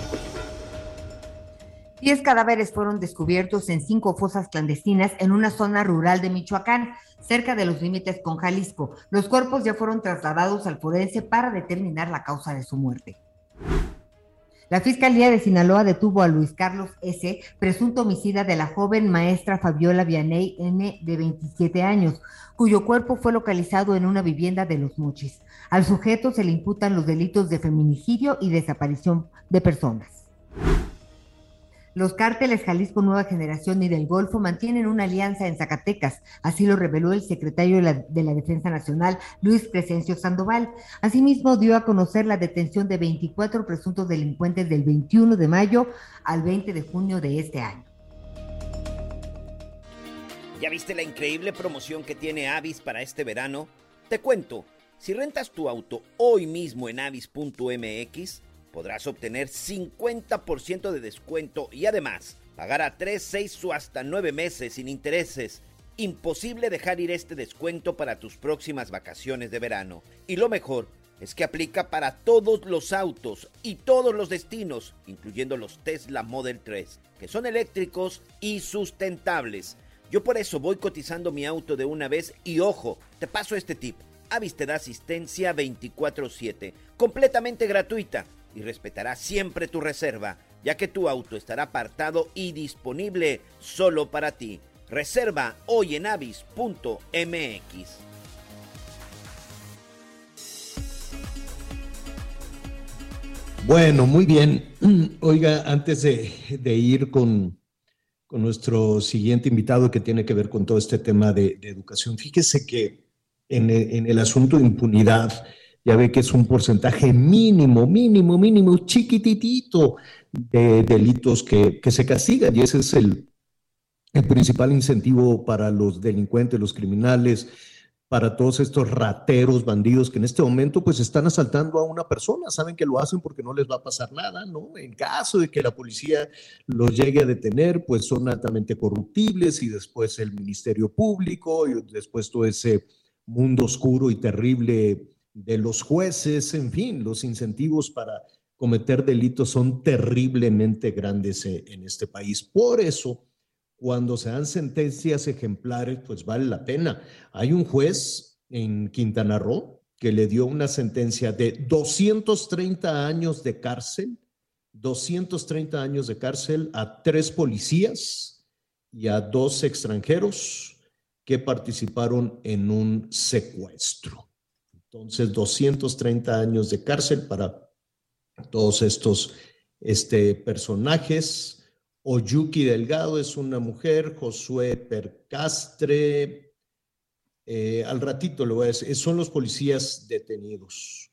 Diez cadáveres fueron descubiertos en cinco fosas clandestinas en una zona rural de Michoacán cerca de los límites con Jalisco. Los cuerpos ya fueron trasladados al forense para determinar la causa de su muerte. La Fiscalía de Sinaloa detuvo a Luis Carlos S., presunto homicida de la joven maestra Fabiola Vianey N., de 27 años, cuyo cuerpo fue localizado en una vivienda de Los Mochis. Al sujeto se le imputan los delitos de feminicidio y desaparición de personas. Los cárteles Jalisco Nueva Generación y del Golfo mantienen una alianza en Zacatecas, así lo reveló el secretario de la, de la, Defensa Nacional, Luis Crescencio Sandoval. Asimismo, dio a conocer la detención de 24 presuntos delincuentes del 21 de mayo al 20 de junio de este año. ¿Ya viste la increíble promoción que tiene Avis para este verano? Te cuento, si rentas tu auto hoy mismo en avis.mx, podrás obtener 50% de descuento y además pagar a 3, 6 o hasta 9 meses sin intereses. Imposible dejar ir este descuento para tus próximas vacaciones de verano. Y lo mejor es que aplica para todos los autos y todos los destinos, incluyendo los Tesla Model 3, que son eléctricos y sustentables. Yo por eso voy cotizando mi auto de una vez y ojo, te paso este tip. Avis te da asistencia 24/7, completamente gratuita y respetará siempre tu reserva, ya que tu auto estará apartado y disponible solo para ti. Reserva hoy en avis.mx. Bueno, muy bien. Oiga, antes de, ir con, nuestro siguiente invitado que tiene que ver con todo este tema de, educación, fíjese que en en el asunto de impunidad, ya ve que es un porcentaje mínimo, mínimo, mínimo, chiquititito de delitos que, se castigan y ese es el, el principal incentivo para los delincuentes, los criminales, para todos estos rateros, bandidos que en este momento pues están asaltando a una persona, saben que lo hacen porque no les va a pasar nada, ¿no? En caso de que la policía los llegue a detener, pues son altamente corruptibles y después el Ministerio Público y después todo ese mundo oscuro y terrible de los jueces, en fin, los incentivos para, cometer delitos son terriblemente grandes eh, en este país. Por eso, cuando se dan sentencias ejemplares, pues vale la pena. Hay un juez en Quintana Roo que le dio una sentencia de 230 años de cárcel, 230 años de cárcel a tres policías y a dos extranjeros que participaron en un secuestro. Entonces, 230 años de cárcel para todos estos este, personajes. Oyuki Delgado es una mujer, Josué Percastre, eh, al ratito le voy a decir, son los policías detenidos.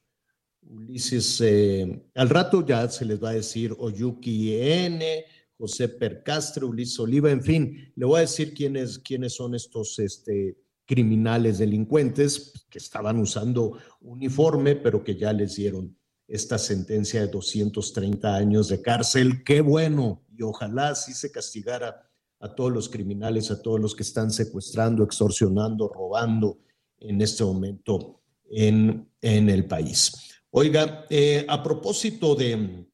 Ulises, eh, al rato ya se les va a decir Oyuki N, José Percastre, Ulises Oliva, en fin, le voy a decir quiénes, quiénes son estos este, criminales delincuentes que estaban usando uniforme, pero que ya les dieron esta sentencia de 230 años de cárcel. Qué bueno, y ojalá sí se castigara a todos los criminales, a todos los que están secuestrando, extorsionando, robando en este momento en, en el país. Oiga, eh, a propósito de,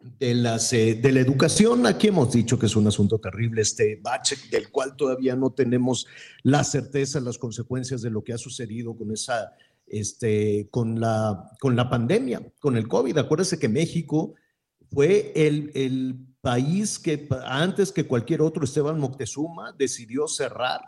de, las, eh, de la educación, aquí hemos dicho que es un asunto terrible, este bache del cual todavía no tenemos la certeza, las consecuencias de lo que ha sucedido con esa este, con, la, con la pandemia, con el COVID. Acuérdense que México fue el, el país que antes que cualquier otro, Esteban Moctezuma, decidió cerrar.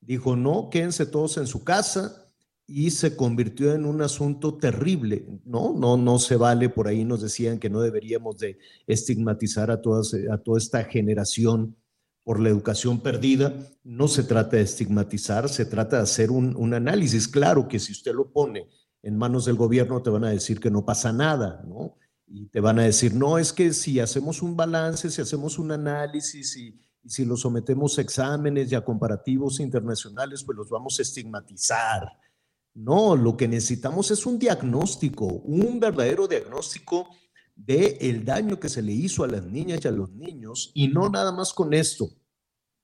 Dijo, no, quédense todos en su casa y se convirtió en un asunto terrible, ¿no? No, no se vale, por ahí nos decían que no deberíamos de estigmatizar a, todas, a toda esta generación por la educación perdida, no se trata de estigmatizar, se trata de hacer un, análisis. Claro que si usted lo pone en manos del gobierno, te van a decir que no pasa nada, ¿no? Y te van a decir, no, es que si hacemos un balance, si hacemos un análisis y, y si lo sometemos a exámenes y a comparativos internacionales, pues los vamos a estigmatizar. No, lo que necesitamos es un diagnóstico, un verdadero diagnóstico de el daño que se le hizo a las niñas y a los niños y no nada más con esto.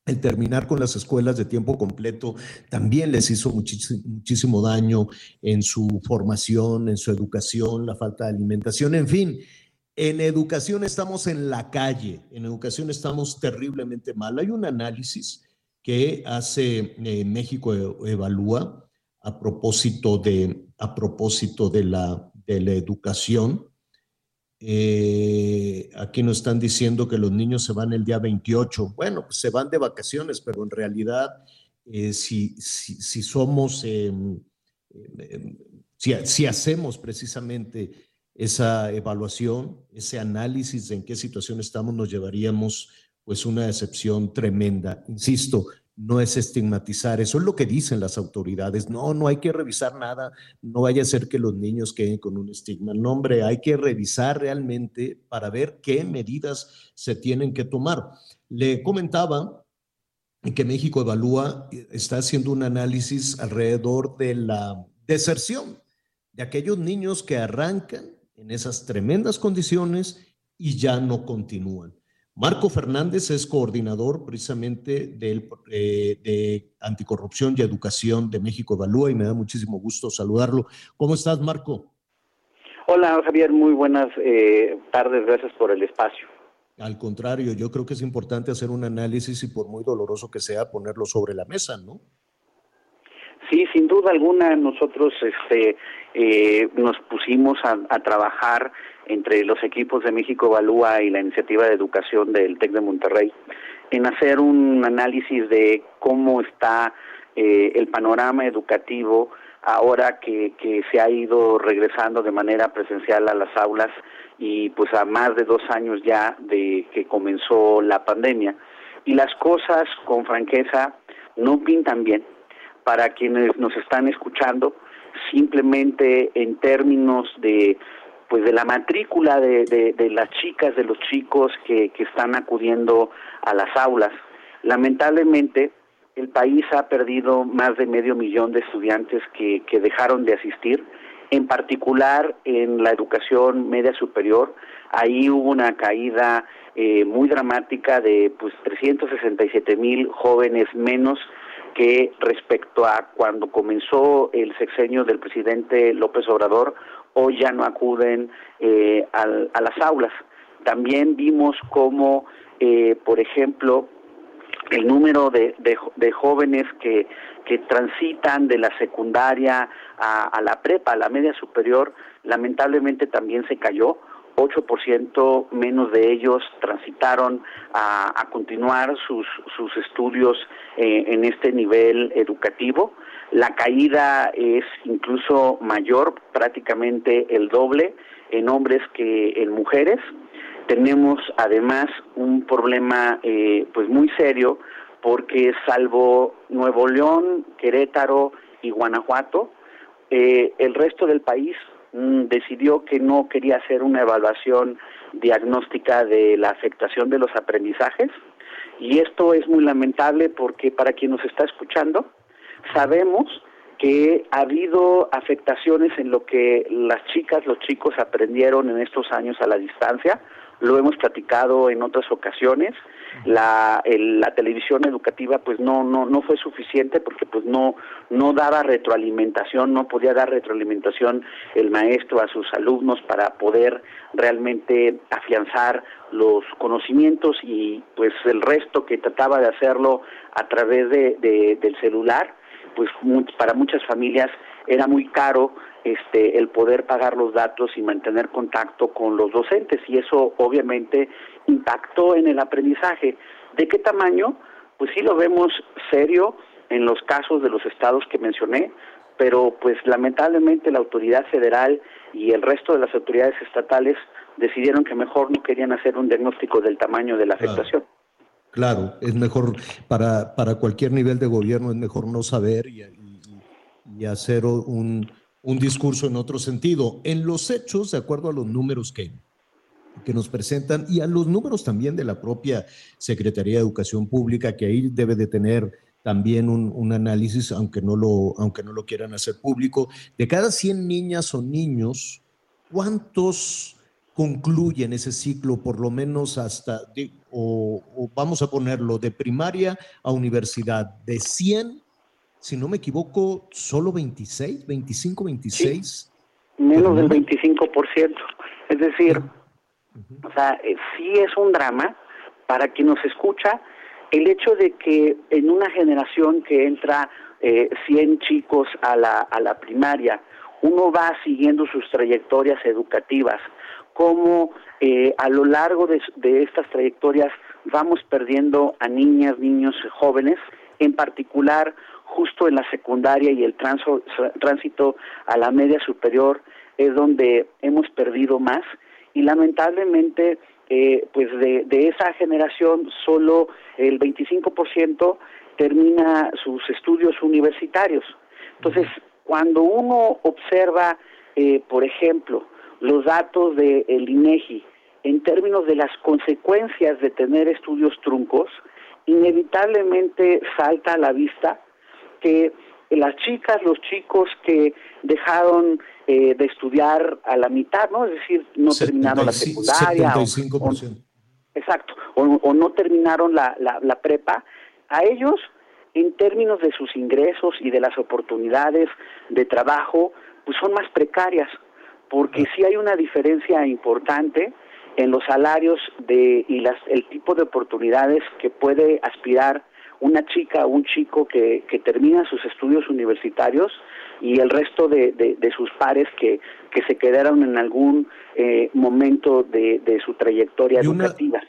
El terminar con las escuelas de tiempo completo también les hizo muchísimo, daño en su formación, en su educación, la falta de alimentación, en fin. En educación estamos en la calle, en educación estamos terriblemente mal. Hay un análisis que hace eh, México Evalúa a propósito de, a propósito de, la, de la educación eh, aquí nos están diciendo que los niños se van el día 28. Bueno, pues se van de vacaciones, pero en realidad, eh, si, si, somos, em, em, si, si, hacemos precisamente esa evaluación, ese análisis de en qué situación estamos, nos llevaríamos pues una decepción tremenda. Insisto, no es estigmatizar, eso es lo que dicen las autoridades. No, no hay que revisar nada, no vaya a ser que los niños queden con un estigma. No, hombre, hay que revisar realmente para ver qué medidas se tienen que tomar. Le comentaba que México evalúa, está haciendo un análisis alrededor de la deserción de aquellos niños que arrancan en esas tremendas condiciones y ya no continúan. Marco Fernández es coordinador precisamente del, eh, de Anticorrupción y Educación de México Evalúa y me da muchísimo gusto saludarlo. ¿Cómo estás, Marco? Hola, Javier, muy buenas eh, tardes, gracias por el espacio. Al contrario, yo creo que es importante hacer un análisis y por muy doloroso que sea, ponerlo sobre la mesa, ¿no? Sí, sin duda alguna, nosotros este, eh, nos pusimos a, a trabajar entre los equipos de México Evalúa y la iniciativa de educación del TEC de Monterrey en hacer un análisis de cómo está eh, el panorama educativo ahora que, que se ha ido regresando de manera presencial a las aulas y pues a más de dos años ya de que comenzó la pandemia. Y las cosas, con franqueza, no pintan bien. Para quienes nos están escuchando, simplemente en términos de pues de la matrícula de, de, las chicas, de los chicos que, que están acudiendo a las aulas. Lamentablemente, el país ha perdido más de medio millón de estudiantes que, que dejaron de asistir, en particular en la educación media superior. Ahí hubo una caída eh, muy dramática de pues 367 mil jóvenes menos que respecto a cuando comenzó el sexenio del presidente López Obrador hoy ya no acuden eh, a las aulas. También vimos cómo, eh, por ejemplo, el número de, de, jóvenes que, que, transitan de la secundaria a, la prepa, a la media superior, lamentablemente también se cayó. 8% menos de ellos transitaron a, a continuar sus, sus estudios eh, en este nivel educativo. La caída es incluso mayor, prácticamente el doble en hombres que en mujeres. Tenemos además un problema eh, pues muy serio porque salvo Nuevo León, Querétaro y Guanajuato, eh, el resto del país mm, decidió que no quería hacer una evaluación diagnóstica de la afectación de los aprendizajes y esto es muy lamentable porque para quien nos está escuchando sabemos que ha habido afectaciones en lo que las chicas, los chicos aprendieron en estos años a la distancia, lo hemos platicado en otras ocasiones. La, la televisión educativa pues no no no fue suficiente porque pues no no daba retroalimentación no podía dar retroalimentación el maestro a sus alumnos para poder realmente afianzar los conocimientos y pues el resto que trataba de hacerlo a través de, de del celular pues para muchas familias era muy caro este el poder pagar los datos y mantener contacto con los docentes y eso obviamente impactó en el aprendizaje. ¿De qué tamaño? Pues sí lo vemos serio en los casos de los estados que mencioné, pero pues lamentablemente la autoridad federal y el resto de las autoridades estatales decidieron que mejor no querían hacer un diagnóstico del tamaño de la afectación. Claro, es mejor para, para cualquier nivel de gobierno, es mejor no saber y, y hacer un, un discurso en otro sentido. En los hechos, de acuerdo a los números que, que nos presentan y a los números también de la propia Secretaría de Educación Pública, que ahí debe de tener también un, un, análisis, aunque no, lo, aunque no lo quieran hacer público, de cada 100 niñas o niños, ¿cuántos concluyen ese ciclo, por lo menos hasta, o, o, vamos a ponerlo, de primaria a universidad? De 100, si no me equivoco, solo 26, 25, 26. menos del 25%. Es decir, o sea, eh, sí es un drama para quien nos escucha el hecho de que en una generación que entra eh, 100 chicos a la, a la primaria, uno va siguiendo sus trayectorias educativas, como eh, a lo largo de, de, estas trayectorias vamos perdiendo a niñas, niños, jóvenes, en particular justo en la secundaria y el tránsito a la media superior es donde hemos perdido más y lamentablemente eh, pues de, de, esa generación solo el 25% termina sus estudios universitarios. Entonces, cuando uno observa, eh, por ejemplo, los datos del de INEGI en términos de las consecuencias de tener estudios truncos, inevitablemente salta a la vista que las chicas, los chicos que dejaron eh, de estudiar a la mitad, ¿no? Es decir, no terminaron la secundaria. 75%. O, exacto, o, no terminaron la, la, prepa, a ellos, en términos de sus ingresos y de las oportunidades de trabajo, pues son más precarias, porque sí hay una diferencia importante en los salarios de y las el tipo de oportunidades que puede aspirar una chica o un chico que, que termina sus estudios universitarios y el resto de, de, sus pares que, que se quedaron en algún eh, momento de, de, su trayectoria educativa.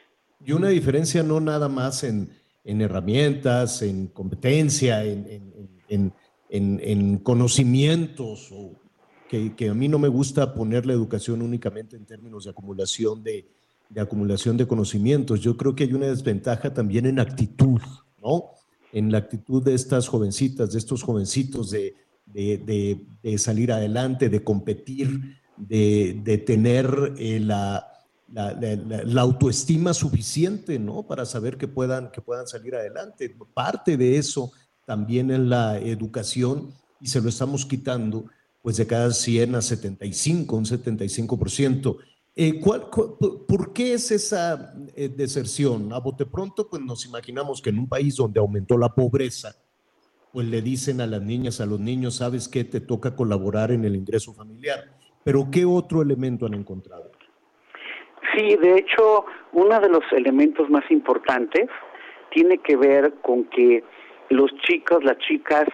Y una diferencia no nada más en, en herramientas, en competencia, en, en, en conocimientos, o que, a mí no me gusta poner la educación únicamente en términos de acumulación de, acumulación de conocimientos. Yo creo que hay una desventaja también en actitud. En la actitud de estas jovencitas, de estos jovencitos de, de, salir adelante, de competir, de, tener eh, la, la, autoestima suficiente, ¿no? Para saber que puedan, que puedan salir adelante. Parte de eso también en la educación y se lo estamos quitando, pues de cada 100 a 75, un 75%. Eh, por qué es esa eh, deserción? A bote pronto, pues nos imaginamos que en un país donde aumentó la pobreza, pues le dicen a las niñas, a los niños, sabes que te toca colaborar en el ingreso familiar. Pero ¿qué otro elemento han encontrado? Sí, de hecho, uno de los elementos más importantes tiene que ver con que los chicos, las chicas,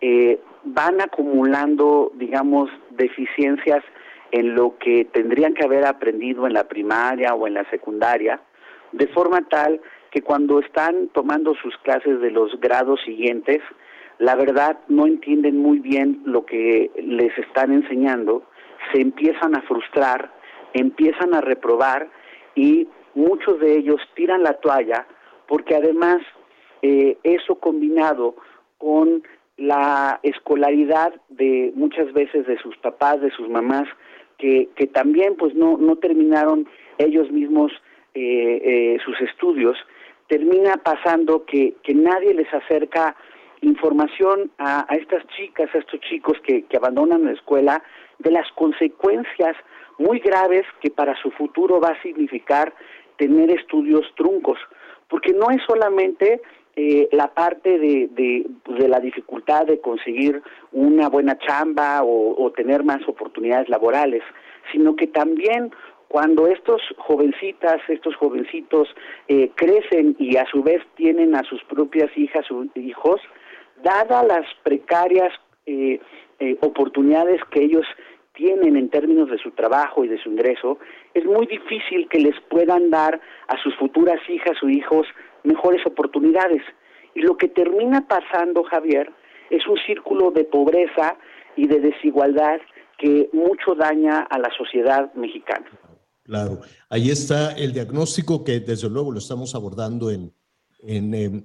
eh, van acumulando, digamos, deficiencias en lo que tendrían que haber aprendido en la primaria o en la secundaria, de forma tal que cuando están tomando sus clases de los grados siguientes, la verdad no entienden muy bien lo que les están enseñando, se empiezan a frustrar, empiezan a reprobar y muchos de ellos tiran la toalla porque además eh, eso combinado con la escolaridad de muchas veces de sus papás, de sus mamás, que, que también pues no, no terminaron ellos mismos eh, eh, sus estudios, termina pasando que, que nadie les acerca información a, a, estas chicas, a estos chicos que, que abandonan la escuela, de las consecuencias muy graves que para su futuro va a significar tener estudios truncos, porque no es solamente eh, la parte de, de, la dificultad de conseguir una buena chamba o, tener más oportunidades laborales, sino que también cuando estos jovencitas, estos jovencitos eh, crecen y a su vez tienen a sus propias hijas o hijos, dadas las precarias eh, eh, oportunidades que ellos tienen en términos de su trabajo y de su ingreso, es muy difícil que les puedan dar a sus futuras hijas o hijos mejores oportunidades. Y lo que termina pasando, Javier, es un círculo de pobreza y de desigualdad que mucho daña a la sociedad mexicana. Claro, ahí está el diagnóstico que desde luego lo estamos abordando en, en eh,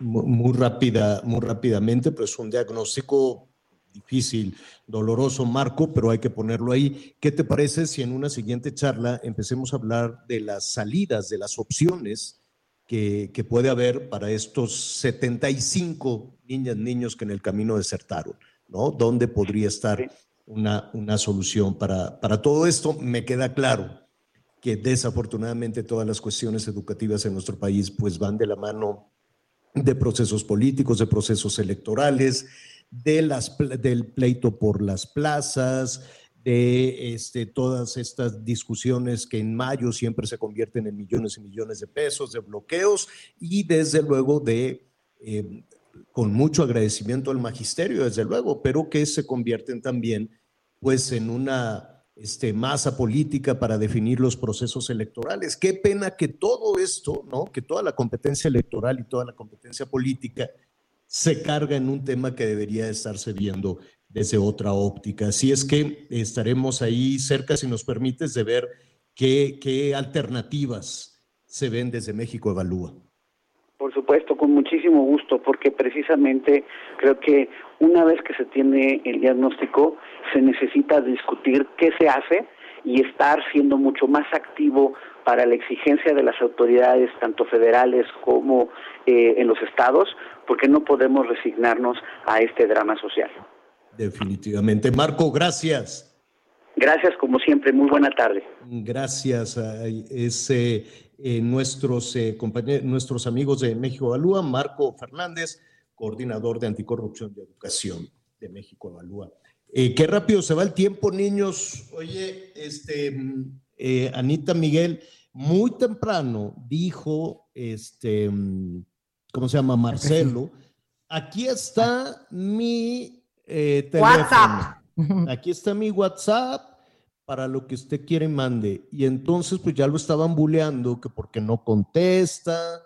muy rápida, muy rápidamente, pero es un diagnóstico difícil, doloroso, Marco, pero hay que ponerlo ahí. ¿Qué te parece si en una siguiente charla empecemos a hablar de las salidas, de las opciones que, que puede haber para estos 75 niñas, niños que en el camino desertaron, ¿no? ¿Dónde podría estar una, una solución para, para todo esto? Me queda claro que desafortunadamente todas las cuestiones educativas en nuestro país pues van de la mano de procesos políticos, de procesos electorales, de las, del pleito por las plazas, de este, todas estas discusiones que en mayo siempre se convierten en millones y millones de pesos, de bloqueos y desde luego de, eh, con mucho agradecimiento al magisterio, desde luego, pero que se convierten también pues en una este, masa política para definir los procesos electorales. Qué pena que todo esto, ¿no? que toda la competencia electoral y toda la competencia política se carga en un tema que debería estarse viendo desde otra óptica. Así es que estaremos ahí cerca, si nos permites, de ver qué, qué alternativas se ven desde México Evalúa. Por supuesto, con muchísimo gusto, porque precisamente creo que una vez que se tiene el diagnóstico, se necesita discutir qué se hace y estar siendo mucho más activo para la exigencia de las autoridades, tanto federales como eh, en los estados, porque no podemos resignarnos a este drama social. Definitivamente. Marco, gracias. Gracias, como siempre. Muy buena tarde. Gracias a ese, eh, nuestros, eh, compañeros, nuestros amigos de México Evalúa, Marco Fernández, coordinador de Anticorrupción y Educación de México Evalúa. Eh, qué rápido se va el tiempo, niños. Oye, este, eh, Anita Miguel, muy temprano dijo, este, ¿cómo se llama? Marcelo, aquí está mi eh. WhatsApp. Aquí está mi WhatsApp para lo que usted quiere mande. Y entonces, pues ya lo estaban buleando, que porque no contesta.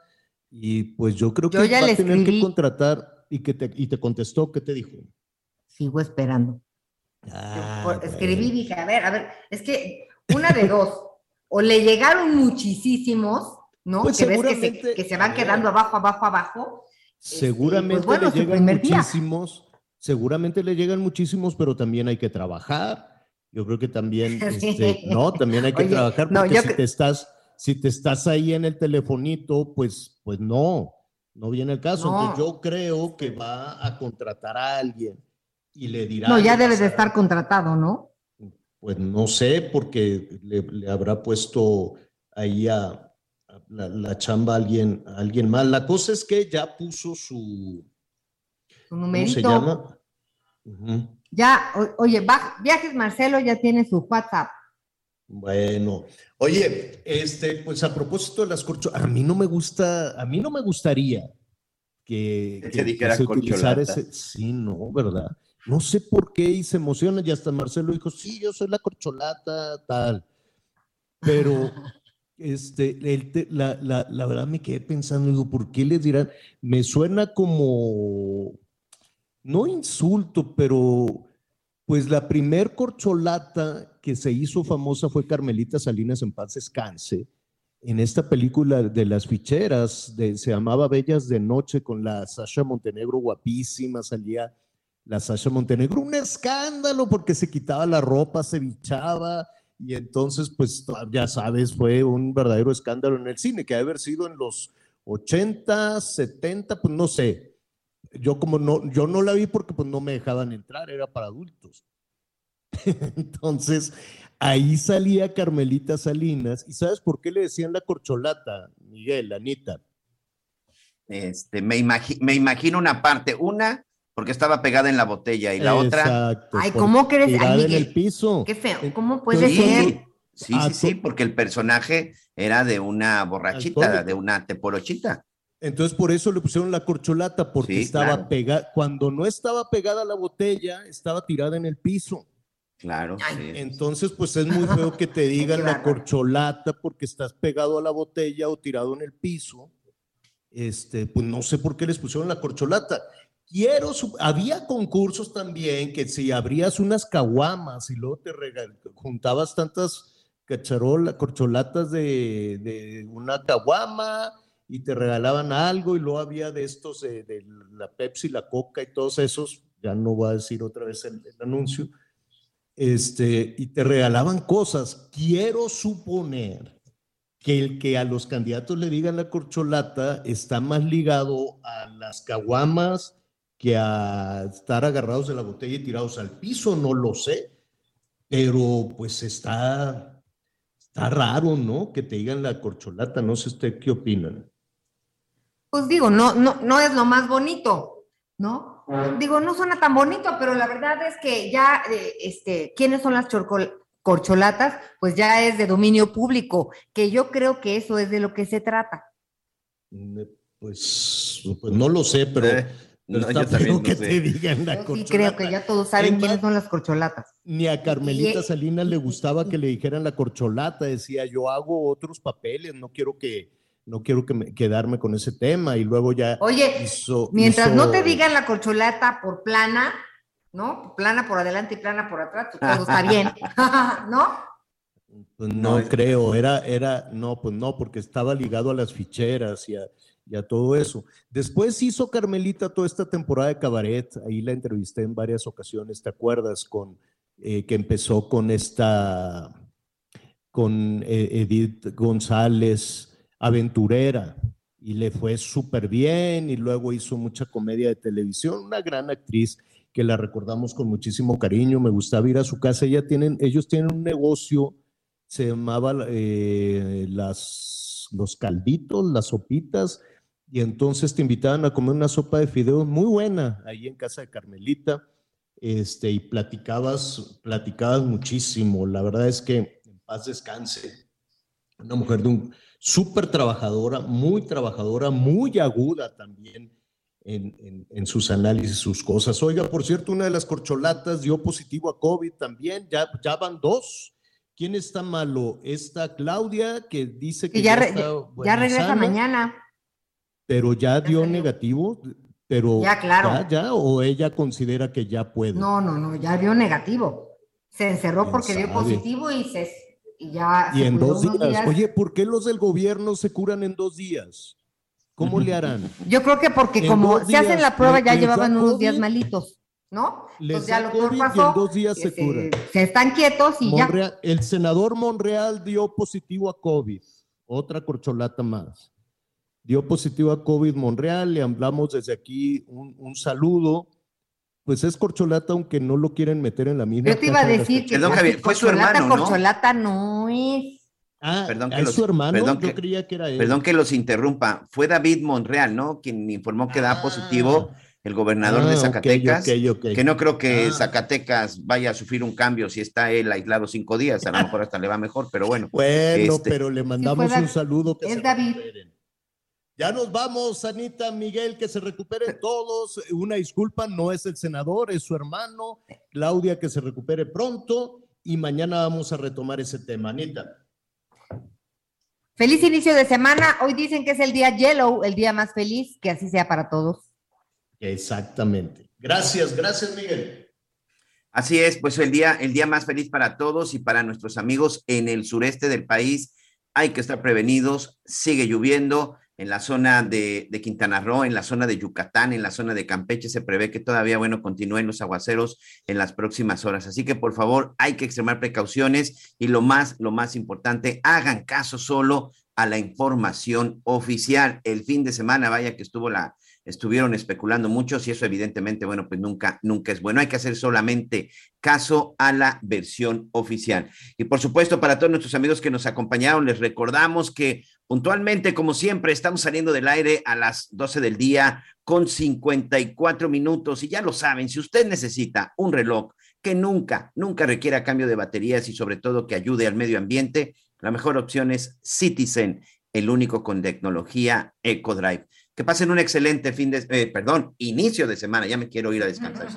Y pues yo creo que ya va a tener escribí. que contratar. Y, que te, y te contestó, ¿qué te dijo? Sigo esperando. Ah, Por- escribí y dije, a ver, a ver, es que una de dos, o le llegaron muchísimos, ¿no? Pues que ves que se, seguramente- que se van quedando abajo, abajo, abajo. Seguramente pues bueno, le llegan día. Seguramente le llegan muchísimos, pero también hay que trabajar. Yo creo que también, Sí. este, no, también hay que Oye, trabajar porque si te estás, si te estás ahí en el telefonito, pues, pues no, no viene el caso. No. Entonces yo creo que va a contratar a alguien y le dirá. No, ya debe de estar contratado, ¿no? Pues no sé, porque le, le habrá puesto ahí a, a la, la chamba a alguien, a alguien más. La cosa es que ya puso su, Su ¿Cómo numerito. se llama? Ya, oye, Viajes Marcelo ya tiene su WhatsApp. Bueno, oye, este, pues a propósito de las corcholatas, a mí no me gusta, a mí no me gustaría que, se dijera corcholata. ese, sí, no, ¿verdad? No sé por qué y se emociona y hasta Marcelo dijo, sí, yo soy la corcholata, tal. Pero este, la, la, la, verdad me quedé pensando, digo, ¿por qué les dirán? Me suena como, no insulto, pero pues la primer corcholata que se hizo famosa fue Carmelita Salinas en paz descanse. En esta película de las ficheras, se llamaba Bellas de Noche con la Sasha Montenegro guapísima, salía la Sasha Montenegro, un escándalo porque se quitaba la ropa, se bichaba, y entonces, pues ya sabes, fue un verdadero escándalo en el cine, que ha haber sido en los 80, 70, pues no sé. Yo como no, yo no la vi porque pues no me dejaban entrar, era para adultos. entonces, ahí salía Carmelita Salinas, y ¿sabes por qué le decían la corcholata, Miguel, Anita? Este, me, me imagino una parte, una porque estaba pegada en la botella y la otra. Ay, ¿cómo crees? Ay, en el piso. Qué feo. ¿Cómo puede ser? Sí, sí, sí, porque el personaje era de una borrachita, de una teporochita. Entonces por eso le pusieron la corcholata, porque estaba pegada, cuando no estaba pegada la botella, estaba tirada en el piso. Claro. Entonces, pues es muy feo que te digan la corcholata porque estás pegado a la botella o tirado en el piso. Este, pues no sé por qué les pusieron la corcholata quiero, había concursos también que si abrías unas caguamas y luego te juntabas tantas cacharolas, corcholatas de, una caguama y te regalaban algo y luego había de estos de, la Pepsi, la Coca y todos esos, ya no voy a decir otra vez el, el anuncio, este, y te regalaban cosas. Quiero suponer que el que a los candidatos le digan la corcholata está más ligado a las caguamas, que a estar agarrados de la botella y tirados al piso, no lo sé, pero pues está, está raro, ¿no? Que te digan la corcholata, no sé usted qué opinan. Pues digo, no, no, no es lo más bonito, ¿no? Digo, no suena tan bonito, pero la verdad es que ya, eh, este, ¿quiénes son las corcholatas? Pues ya es de dominio público, que yo creo que eso es de lo que se trata. Mm, pues, pues no lo sé, pero... Eh, no, yo también que te digan la corcholata. Sí, creo que ya todos saben quiénes son las corcholatas. Ni a Carmelita Salinas le gustaba que le dijeran la corcholata, decía, yo hago otros papeles, no quiero que, no quiero que me, quedarme con ese tema y luego ya Oye, mientras no te digan la corcholata por plana, ¿no? Plana por adelante y plana por atrás, pues todo está bien, ¿no? Pues no, creo, era, era, no, pues no, porque estaba ligado a las ficheras y a, y a todo eso. Después hizo Carmelita toda esta temporada de cabaret, ahí la entrevisté en varias ocasiones, ¿te acuerdas? Con, eh, que empezó con esta, con eh, Edith González, aventurera, y le fue súper bien, y luego hizo mucha comedia de televisión, una gran actriz que la recordamos con muchísimo cariño, me gustaba ir a su casa, Ella tienen, ellos tienen un negocio, se llamaba eh, las, los calditos, las sopitas, y entonces te invitaban a comer una sopa de fideos muy buena ahí en casa de Carmelita, este, y platicabas, platicabas muchísimo. La verdad es que en paz descanse. Una mujer de un súper trabajadora, muy trabajadora, muy aguda también en, en, sus análisis, sus cosas. Oiga, por cierto, una de las corcholatas dio positivo a COVID también, ya, ya van dos. ¿Quién está malo? Esta Claudia, que dice que, ya, ya regresa mañana pero ya dio negativo, pero ya, claro. Ya, o ella considera que ya puede. No, no, no, ya dio negativo. Se encerró porque dio positivo y se y ya. Y en dos días. Oye, ¿por qué los del gobierno se curan en dos días? ¿Cómo le harán? Yo creo que porque como se hacen la prueba ya llevaban unos días malitos. ¿No? Les ya lo pasó, y en dos días se, curan. Se están quietos y ya. El senador Monreal dio positivo a COVID. Otra corcholata más dio positivo a COVID Monreal, le hablamos desde aquí un, saludo. Pues es corcholata, aunque no lo quieren meter en la misma. Yo te iba a decir que Perdón, Javier, fue su hermano, ¿no? Corcholata no es. Ah, perdón que ¿es su hermano? Perdón Yo creía que era él. Perdón que los interrumpa. Fue David Monreal, ¿no? Quien informó que da ah. positivo el gobernador de ah, Zacatecas, que no creo que ah. Zacatecas vaya a sufrir un cambio si está él aislado cinco días, a lo mejor hasta le va mejor, pero bueno. Bueno, este pero le mandamos un saludo. Que es David. Ya nos vamos, Anita, Miguel, que se recuperen todos. Una disculpa, no es el senador, es su hermano. Claudia, que se recupere pronto. Y mañana vamos a retomar ese tema. Anita. Feliz inicio de semana. Hoy dicen que es el día Yellow, el día más feliz, que así sea para todos. Exactamente. Gracias, gracias, Miguel. Así es, pues el día, el día más feliz para todos y para nuestros amigos en el sureste del país. Hay que estar prevenidos, sigue lloviendo en la zona de, de, Quintana Roo, en la zona de Yucatán, en la zona de Campeche, se prevé que todavía, bueno, continúen los aguaceros en las próximas horas. Así que, por favor, hay que extremar precauciones y lo más, lo más importante, hagan caso solo a la información oficial. El fin de semana, vaya que estuvo la, estuvieron especulando muchos y eso evidentemente, bueno, pues nunca, nunca es bueno. Hay que hacer solamente caso a la versión oficial. Y por supuesto, para todos nuestros amigos que nos acompañaron, les recordamos que puntualmente, como siempre, estamos saliendo del aire a las 12 del día con 54 minutos. Y ya lo saben, si usted necesita un reloj que nunca, nunca requiera cambio de baterías y sobre todo que ayude al medio ambiente, la mejor opción es Citizen, el único con tecnología EcoDrive. Que pasen un excelente fin de, eh, perdón, inicio de semana. Ya me quiero ir a descansar.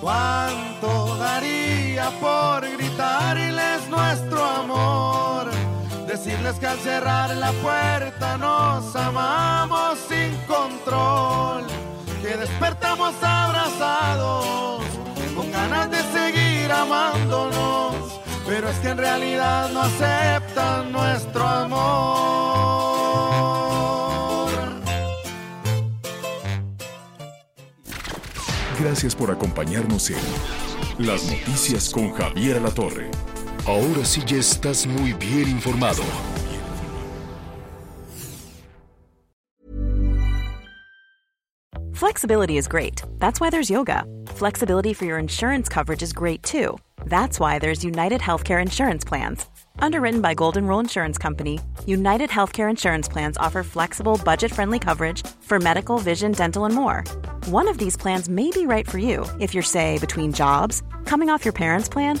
¿Cuánto daría por gritarles nuestro amor? Decirles que al cerrar la puerta nos amamos sin control, que despertamos abrazados con ganas de seguir amándonos, pero es que en realidad no aceptan nuestro amor. Gracias por acompañarnos en Las Noticias con Javier La Torre. Ahora sí ya estás muy bien informado. Flexibility is great. That's why there's yoga. Flexibility for your insurance coverage is great too. That's why there's United Healthcare Insurance Plans. Underwritten by Golden Rule Insurance Company, United Healthcare Insurance Plans offer flexible, budget friendly coverage for medical, vision, dental, and more. One of these plans may be right for you if you're, say, between jobs, coming off your parents' plan,